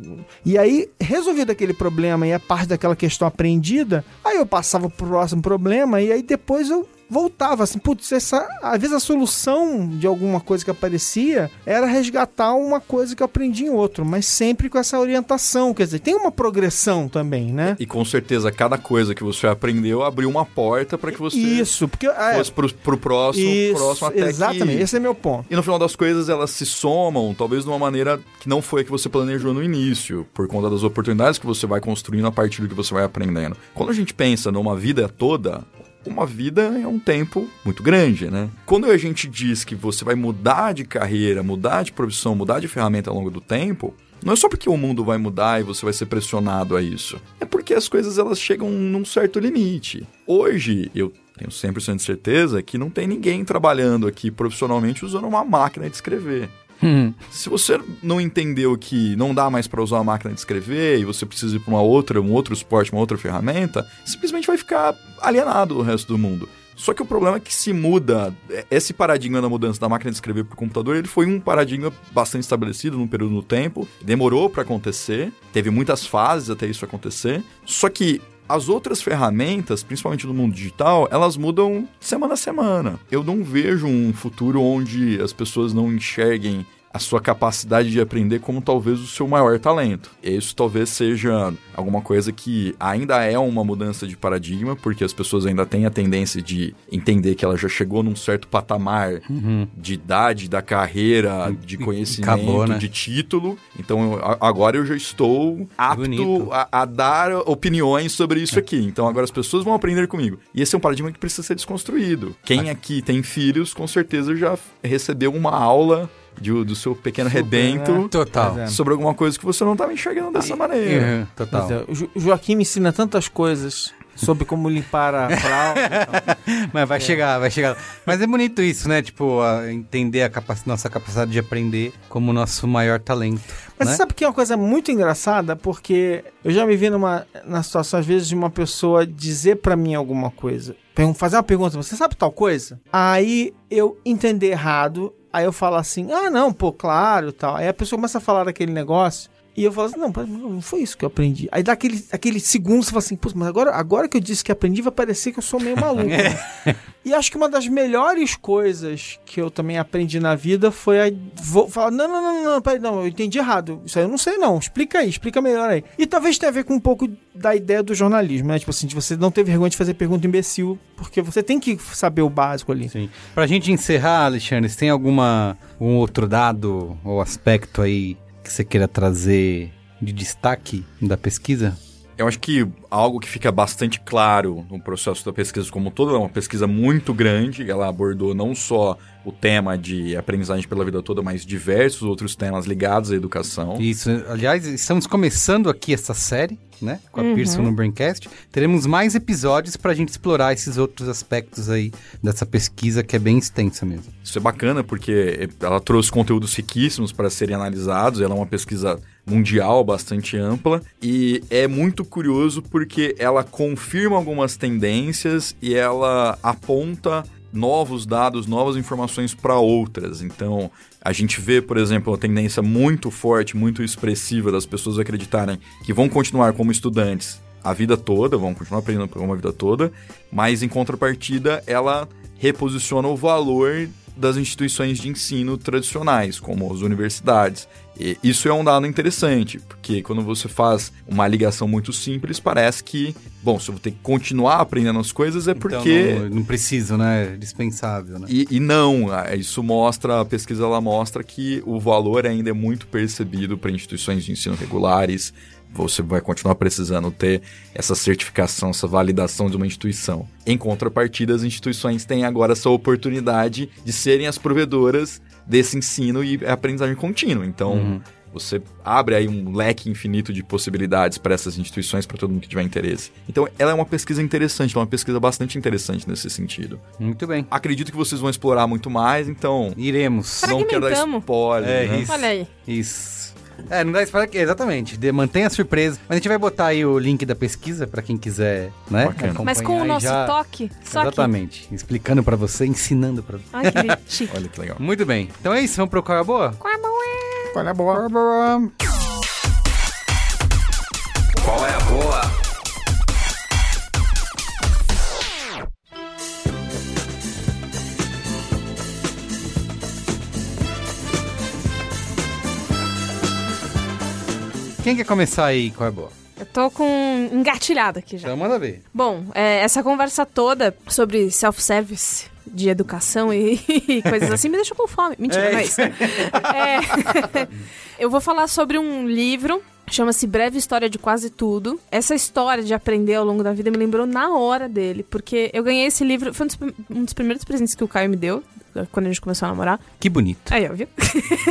e aí, resolvido aquele problema e a parte daquela questão aprendida, aí eu passava pro próximo problema e aí depois eu voltava assim, putz, essa, às vezes a solução de alguma coisa que aparecia era resgatar uma coisa que eu aprendi em outro, mas sempre com essa orientação, quer dizer, tem uma progressão também, né? E com certeza cada coisa que você aprendeu abriu uma porta para que você Isso, porque é, fosse pro, pro próximo, isso, próximo até exatamente, que... esse é meu ponto. E no final das coisas elas se somam, talvez de uma maneira que não foi a que você planejou no início, por conta das oportunidades que você vai construindo a partir do que você vai aprendendo. Quando a gente pensa numa vida toda, uma vida é um tempo muito grande, né? Quando a gente diz que você vai mudar de carreira, mudar de profissão, mudar de ferramenta ao longo do tempo, não é só porque o mundo vai mudar e você vai ser pressionado a isso. É porque as coisas elas chegam num certo limite. Hoje, eu tenho 100% de certeza que não tem ninguém trabalhando aqui profissionalmente usando uma máquina de escrever. Hum. Se você não entendeu que não dá mais para usar a máquina de escrever e você precisa ir para uma outra, um outro esporte, uma outra ferramenta, simplesmente vai ficar alienado do resto do mundo. Só que o problema é que se muda, esse paradigma da mudança da máquina de escrever para o computador, ele foi um paradigma bastante estabelecido num período no tempo, demorou para acontecer, teve muitas fases até isso acontecer. Só que as outras ferramentas, principalmente no mundo digital, elas mudam semana a semana. Eu não vejo um futuro onde as pessoas não enxerguem a sua capacidade de aprender como talvez o seu maior talento. E isso talvez seja alguma coisa que ainda é uma mudança de paradigma, porque as pessoas ainda têm a tendência de entender que ela já chegou num certo patamar de idade, da carreira, de conhecimento, acabou, né? de título. Então eu- agora eu já estou apto a, a dar opiniões sobre isso aqui. Então agora as pessoas vão aprender comigo. E esse é um paradigma que precisa ser desconstruído. Quem aqui tem filhos, com certeza já recebeu uma aula de- do seu pequeno Super, rebento né? Total. É. sobre alguma coisa que você não estava enxergando dessa maneira. Uhum, total. É, Jo- Joaquim me ensina tantas coisas sobre como limpar a fralda. e tal. Mas vai chegar, vai chegar. Mas é bonito isso, né? Tipo, a- entender a capac- nossa capacidade de aprender como nosso maior talento. Mas né? você sabe que é uma coisa muito engraçada? Porque eu já me vi numa na situação, às vezes, de uma pessoa dizer pra mim alguma coisa. Fazer uma pergunta, você sabe tal coisa? Aí eu entender errado, aí eu falo assim, ah, não, pô, claro, tal. Aí a pessoa começa a falar daquele negócio, E eu falo assim, não, não foi isso que eu aprendi. Aí dá aquele, aquele segundo, você fala assim, mas agora, agora que eu disse que aprendi, vai parecer que eu sou meio maluco. né? E acho que uma das melhores coisas que eu também aprendi na vida foi a. Vou falar, não, não, não, não, peraí, não, eu entendi errado. Isso aí eu não sei, não. Explica aí, explica melhor aí. E talvez tenha a ver com um pouco da ideia do jornalismo, né? Tipo assim, de você não ter vergonha de fazer pergunta imbecil, porque você tem que saber o básico ali. Sim. Pra gente encerrar, Alexandre, você tem alguma um outro dado ou aspecto aí que você queira trazer de destaque da pesquisa? Eu acho que algo que fica bastante claro no processo da pesquisa como um todo, é uma pesquisa muito grande, ela abordou não só o tema de aprendizagem pela vida toda, mas diversos outros temas ligados à educação. Isso, aliás, estamos começando aqui essa série, né? Com a Pearson no Braincast. Teremos mais episódios pra gente explorar esses outros aspectos aí dessa pesquisa que é bem extensa mesmo. Isso é bacana porque ela trouxe conteúdos riquíssimos para serem analisados, ela é uma pesquisa mundial bastante ampla e é muito curioso porque ela confirma algumas tendências e ela aponta novos dados, novas informações para outras. Então, a gente vê, por exemplo, uma tendência muito forte, muito expressiva das pessoas acreditarem que vão continuar como estudantes a vida toda, vão continuar aprendendo uma vida toda, mas em contrapartida ela reposiciona o valor das instituições de ensino tradicionais, como as universidades. E isso é um dado interessante, porque quando você faz uma ligação muito simples, parece que, bom, se eu vou ter que continuar aprendendo as coisas é porque. Então, não, não preciso, né? É dispensável, né? E, e não, isso mostra, a pesquisa ela mostra que o valor ainda é muito percebido para instituições de ensino regulares, você vai continuar precisando ter essa certificação, essa validação de uma instituição. Em contrapartida, as instituições têm agora essa oportunidade de serem as provedoras desse ensino e aprendizagem contínua. Então, uhum. você abre aí um leque infinito de possibilidades para essas instituições, para todo mundo que tiver interesse. Então, ela é uma pesquisa interessante, é uma pesquisa bastante interessante nesse sentido. Muito bem. Acredito que vocês vão explorar muito mais, então. Iremos. Não quero dar spoiler. É, né? isso. Olha aí. Isso. É, não dá spoiler, aqui, exatamente. De, mantenha a surpresa. Mas a gente vai botar aí o link da pesquisa pra quem quiser, né? Bacana. Mas com o nosso já- toque. Só Exatamente. Explicando pra você, ensinando pra você. que. Ai, que chique. Olha que legal. Muito bem. Então é isso, vamos pro Qual é a Boa? Olha a boa. Qual Quem quer começar aí, Qual é a Boa? Eu tô com engatilhada aqui já. Então manda ver. Bom, é, essa conversa toda sobre self-service de educação e, e coisas assim me deixou com fome. Mentira, É não é isso. É, eu vou falar sobre um livro. Chama-se Breve História de Quase Tudo. Essa história de aprender ao longo da vida me lembrou na hora dele, porque eu ganhei esse livro. Foi um dos, um dos primeiros presentes que o Caio me deu, quando a gente começou a namorar. Que bonito. Aí, ó, viu?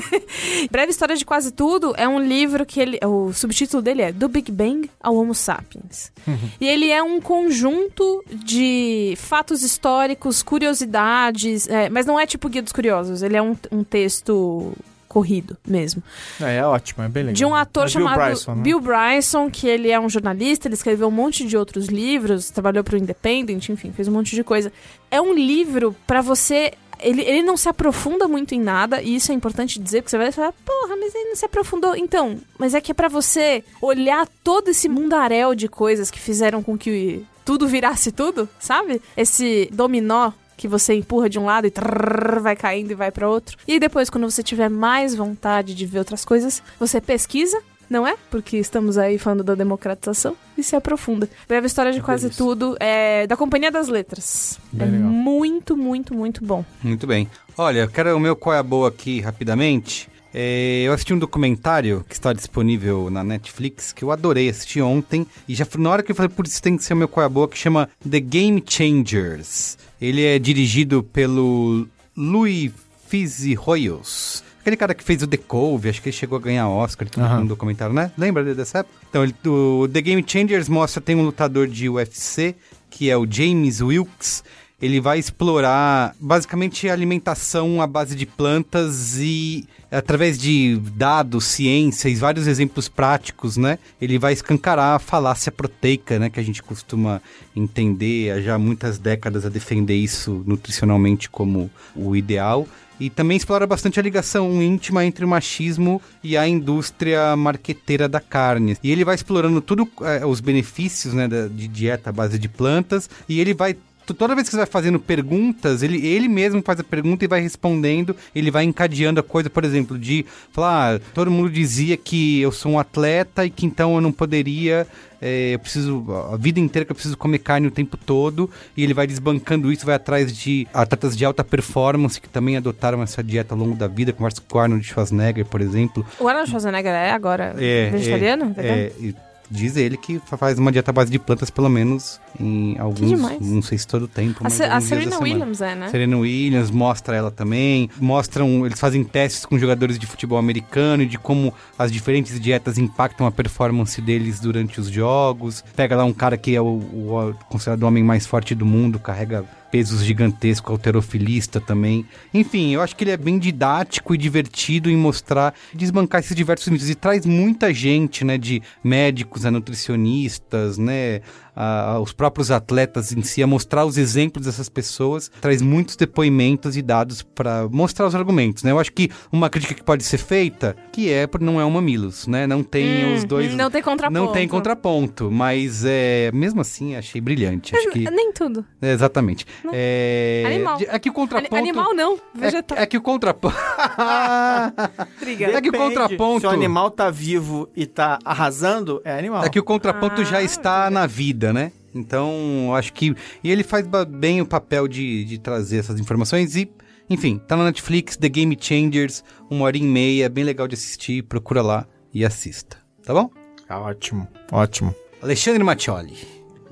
Breve História de Quase Tudo é um livro que ele. O subtítulo dele é Do Big Bang ao Homo Sapiens. E ele é um conjunto de fatos históricos, curiosidades, é, mas não é tipo Guia dos Curiosos, ele é um, um texto corrido mesmo. É, é ótimo, é bem legal. De um ator É Bill chamado Bryson, né? Bill Bryson, que ele é um jornalista, ele escreveu um monte de outros livros, trabalhou pro Independent, enfim, fez um monte de coisa. É um livro pra você. Ele, ele não se aprofunda muito em nada, e isso é importante dizer, porque você vai falar, porra, mas ele não se aprofundou. Então, mas é que é pra você olhar todo esse mundaréu de coisas que fizeram com que tudo virasse tudo, sabe? Esse dominó que você empurra de um lado e trrr, vai caindo e vai pra outro. E depois, quando você tiver mais vontade de ver outras coisas, você pesquisa, não é? Porque estamos aí falando da democratização e se aprofunda. Breve história de quase tudo é da Companhia das Letras. Bem é legal. muito, muito, muito bom. Muito bem. Olha, eu quero o meu Qual é a Boa aqui rapidamente. É, eu assisti um documentário que está disponível na Netflix, que eu adorei assistir ontem. E já na hora que eu falei, por isso tem que ser o meu Qual é a Boa, que chama The Game Changers. Ele é dirigido pelo Louis Fizzy Royals. Aquele cara que fez o The Cove, acho que ele chegou a ganhar Oscar e tudo Aham. no documentário, né? Lembra de- dessa época? Então, ele- o The Game Changers mostra, tem um lutador de UFC, que é o James Wilkes. Ele vai explorar basicamente alimentação à base de plantas e através de dados, ciência e vários exemplos práticos, né? Ele vai escancarar a falácia proteica, né? Que a gente costuma entender há já muitas décadas a defender isso nutricionalmente como o ideal. E também explora bastante a ligação íntima entre o machismo e a indústria marqueteira da carne. E ele vai explorando tudo é, os benefícios né, de dieta à base de plantas e ele vai toda vez que você vai fazendo perguntas, ele, ele mesmo faz a pergunta e vai respondendo, ele vai encadeando a coisa, por exemplo, de falar, ah, todo mundo dizia que eu sou um atleta e que então eu não poderia é, eu preciso, a vida inteira que eu preciso comer carne o tempo todo, e ele vai desbancando isso, vai atrás de atletas de alta performance que também adotaram essa dieta ao longo da vida, conversa com o Arnold Schwarzenegger, por exemplo. O Arnold Schwarzenegger é agora é, vegetariano? É, é, diz ele que faz uma dieta à base de plantas pelo menos em alguns, não sei se todo o tempo, mas a, a Serena Williams é, né? Serena Williams mostra ela também, mostram, eles fazem testes com jogadores de futebol americano e de como as diferentes dietas impactam a performance deles durante os jogos. Pega lá um cara que é o, o considerado o homem mais forte do mundo, carrega pesos gigantesco, alterofilista também. Enfim, eu acho que ele é bem didático e divertido em mostrar, desbancar esses diversos mitos. E traz muita gente, né, de médicos a nutricionistas, né, a, os próprios atletas em si, a mostrar os exemplos dessas pessoas, traz muitos depoimentos e dados para mostrar os argumentos, né? Eu acho que uma crítica que pode ser feita, que é não é o Mamilos, né? Não tem hum, os dois... Não tem contraponto. Não tem contraponto, mas é, mesmo assim achei brilhante. Acho que... Nem tudo. É, exatamente. É... Animal. É que o contraponto... Animal não, vegetal. É, é que o contraponto... Obrigada. É que o contraponto... Se o animal tá vivo e tá arrasando, é animal. É que o contraponto ah, já está na vida, né? Então, acho que. E ele faz bem o papel de, de trazer essas informações e. Enfim, tá na Netflix, The Game Changers, uma hora e meia, bem legal de assistir, procura lá e assista. Tá bom? Tá ótimo, ótimo. Alexandre Mattioli.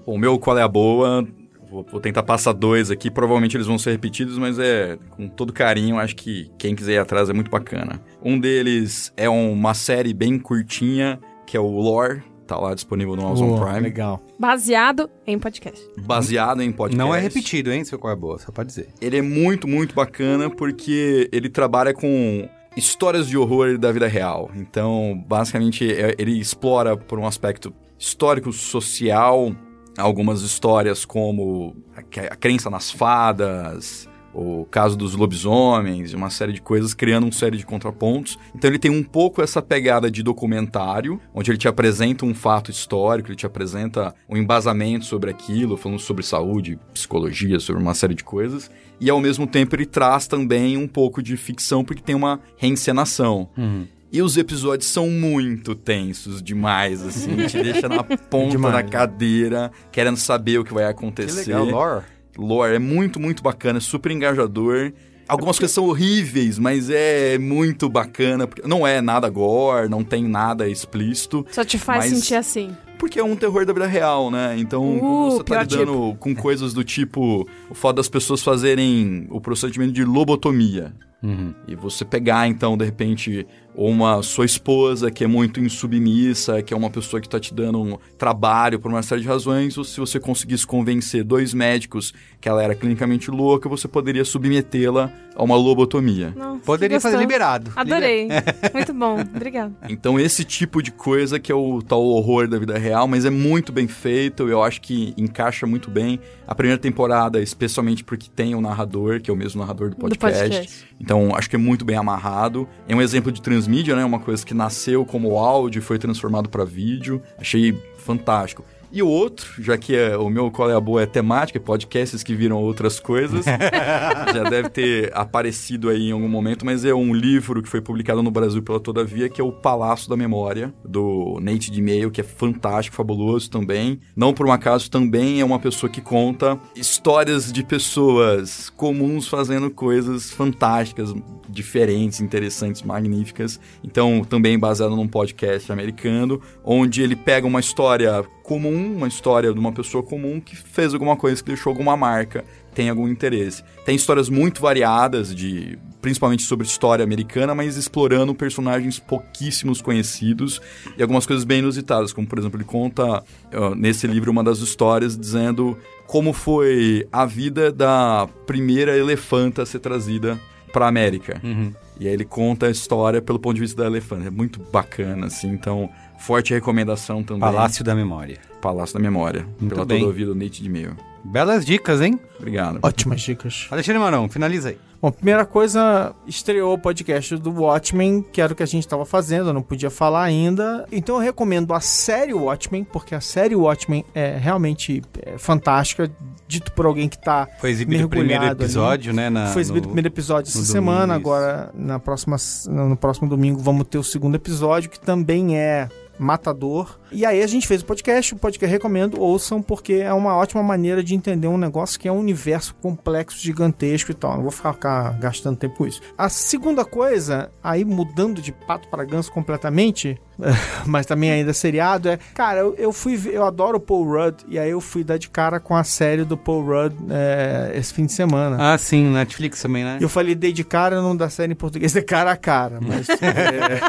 O meu Qual é a Boa? Vou, vou, tentar passar dois aqui, provavelmente eles vão ser repetidos, mas é com todo carinho, acho que quem quiser ir atrás é muito bacana. Um deles é uma série bem curtinha, que é o Lore, Tá lá disponível no Amazon Prime. Legal. Baseado em podcast. Baseado em podcast. Não é repetido, hein, seu qual é boa, só pode dizer. Ele é muito, muito bacana porque ele trabalha com histórias de horror da vida real. Então, basicamente, é, ele explora por um aspecto histórico, social, algumas histórias como a crença nas fadas, o caso dos lobisomens, uma série de coisas, criando uma série de contrapontos. Então ele tem um pouco essa pegada de documentário, onde ele te apresenta um fato histórico, ele te apresenta um embasamento sobre aquilo, falando sobre saúde, psicologia, sobre uma série de coisas. E ao mesmo tempo ele traz também um pouco de ficção, porque tem uma reencenação. Uhum. E os episódios são muito tensos demais, assim, te deixa na ponta da cadeira, querendo saber o que vai acontecer. Que legal, lore lore. É muito, muito bacana, super engajador. Algumas coisas são horríveis, mas é muito bacana. Não é nada gore, não tem nada explícito. Só te faz sentir assim. Porque é um terror da vida real, né? Então, uh, você tá lidando tipo. com coisas do tipo... O fato das pessoas fazerem o procedimento de lobotomia. Uhum. E você pegar, então, de repente, uma sua esposa que é muito insubmissa, que é uma pessoa que está te dando um trabalho por uma série de razões, ou se você conseguisse convencer dois médicos que ela era clinicamente louca, você poderia submetê-la a uma lobotomia. Nossa, poderia fazer liberado. Adorei. Liber... muito bom. Obrigado. Então, esse tipo de coisa que é o tal horror da vida real, mas é muito bem feito, eu acho que encaixa muito bem. A primeira temporada, especialmente porque tem o narrador, que é o mesmo narrador do podcast. Do podcast. Então, acho que é muito bem amarrado. É um exemplo de transmídia, né? Uma coisa que nasceu como áudio e foi transformado para vídeo. Achei fantástico. E o outro, já que é, o meu Qual é a Boa é temática, podcasts que viram outras coisas, já deve ter aparecido aí em algum momento, mas é um livro que foi publicado no Brasil pela Todavia, que é o Palácio da Memória, do Nate de Meio, que é fantástico, fabuloso também. Não por um acaso, também é uma pessoa que conta histórias de pessoas comuns fazendo coisas fantásticas, diferentes, interessantes, magníficas. Então, também baseado num podcast americano, onde ele pega uma história comum, uma história de uma pessoa comum que fez alguma coisa, que deixou alguma marca, tem algum interesse. Tem histórias muito variadas, de principalmente sobre história americana, mas explorando personagens pouquíssimos conhecidos e algumas coisas bem inusitadas, como por exemplo ele conta uh, nesse livro uma das histórias dizendo como foi a vida da primeira elefanta a ser trazida para a América. Uhum. E aí ele conta a história pelo ponto de vista da elefanta. É muito bacana, assim. Então, Forte recomendação também. Palácio da Memória. Palácio da Memória. Muito pela bem. todo ouvido Nate de Meio. Belas dicas, hein? Obrigado. Ótimas dicas. Alexandre Marão, finaliza aí. Bom, primeira coisa, estreou o podcast do Watchmen, que era o que a gente estava fazendo, eu não podia falar ainda. Então eu recomendo a série Watchmen, porque a série Watchmen é realmente é, fantástica, dito por alguém que tá Foi exibido o primeiro mergulhado ali. episódio, né? Na, Foi exibido o primeiro episódio essa semana, domingo, agora na próxima, no próximo domingo vamos ter o segundo episódio, que também é matador. E aí a gente fez o podcast, o podcast recomendo, ouçam, porque é uma ótima maneira de entender um negócio que é um universo complexo, gigantesco e tal. Não vou ficar gastando tempo com isso. A segunda coisa, aí mudando de pato para ganso completamente, mas também ainda seriado, é, cara, eu, eu fui eu adoro o Paul Rudd, e aí eu fui dar de cara com a série do Paul Rudd é, esse fim de semana. Ah, sim, Netflix também, né? Eu falei dei de cara, não da série em português, é cara a cara. Mas, é,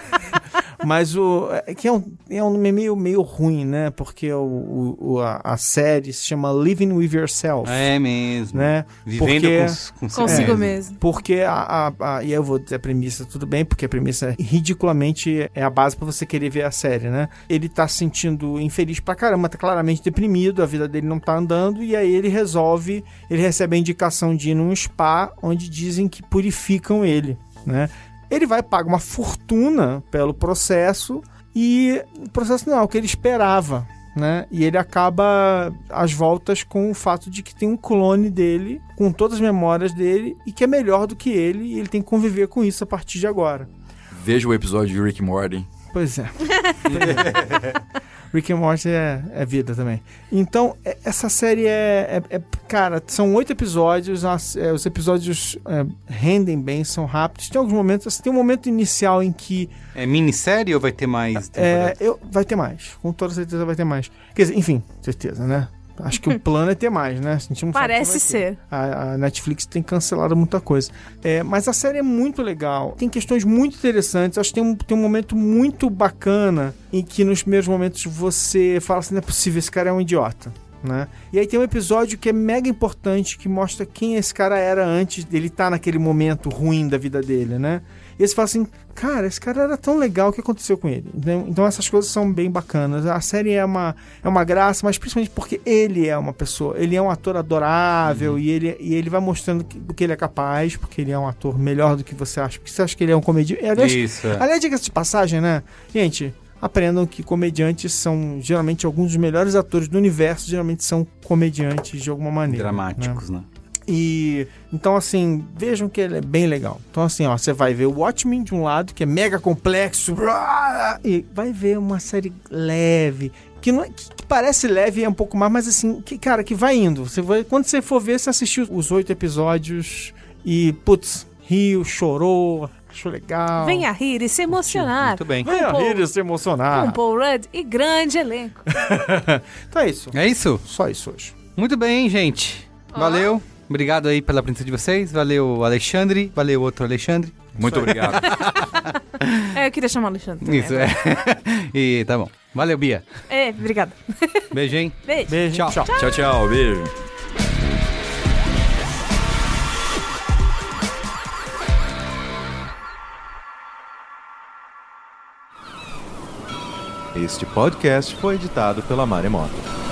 mas o. É que é um, é um nome meio, meio ruim, né? Porque o, o- o- a, a série se chama Living with Yourself. É mesmo. Né? Vivendo Porque- com, com Consigo É. mesmo. Porque a, a- a- E eu vou dizer a premissa, tudo bem, porque a premissa ridiculamente é a base pra você querer ver a série, né? Ele tá se sentindo infeliz pra caramba, tá claramente deprimido, a vida dele não tá andando, e aí ele resolve, ele recebe a indicação de ir num spa onde dizem que purificam ele, né? Ele vai pagar uma fortuna pelo processo e o processo não é o que ele esperava. Né? E ele acaba às voltas com o fato de que tem um clone dele, com todas as memórias dele, e que é melhor do que ele, e ele tem que conviver com isso a partir de agora. Veja o episódio de Rick Morty. Pois é. Rick and Morty é, é vida também. Então, é- essa série é, é- é- Cara, são oito episódios, as- é, os episódios é, rendem bem, são rápidos. Tem alguns momentos. assim, tem um momento inicial em que É minissérie ou vai ter mais? é, eu, vai ter mais. Com toda certeza vai ter mais. Quer dizer, enfim, certeza, né? Acho que o plano é ter mais, né? A gente não sabe Parece ser. A, a Netflix tem cancelado muita coisa. É, mas a série é muito legal. Tem questões muito interessantes. Acho que tem um, tem um momento muito bacana em que nos primeiros momentos você fala assim: não é possível, esse cara é um idiota. Né? E aí tem um episódio que é mega importante que mostra quem esse cara era antes dele estar naquele momento ruim da vida dele, né? E você fala assim, cara, esse cara era tão legal, o que aconteceu com ele? Então, então essas coisas são bem bacanas. A série é uma, é uma graça, mas principalmente porque ele é uma pessoa, ele é um ator adorável e, ele, e ele vai mostrando que- do que ele é capaz, porque ele é um ator melhor do que você acha. Porque você acha que ele é um comediante. Aliás, Isso. é. Aliás, diga-se de passagem, né? Gente, aprendam que comediantes são geralmente alguns dos melhores atores do universo, geralmente são comediantes de alguma maneira. né? Dramáticos, né? E então, assim, vejam que ele é bem legal. Então, assim, ó, você vai ver o Watchmen de um lado, que é mega complexo, e vai ver uma série leve. Que, não é- que- que parece leve é um pouco mais, mas assim, que, cara, que vai indo. Você vai, quando você for ver, você assistiu os oito episódios e, putz, riu, chorou, achou legal. Venha rir e se emocionar. Muito bem. Venha Com rir Paul- e se emocionar. Com Paul Rudd e grande elenco. Então é isso. É isso? Só isso hoje. Muito bem, gente. Valeu. Obrigado aí pela presença de vocês. Valeu, Alexandre. Valeu, outro Alexandre. Muito obrigado. É, eu queria chamar o Alexandre. também, Isso, é. e tá bom. Valeu, Bia. É, obrigada. Beijo, hein? Beijo. Beijo. Tchau. tchau. tchau, tchau. Beijo. Este podcast foi editado pela Maremoto.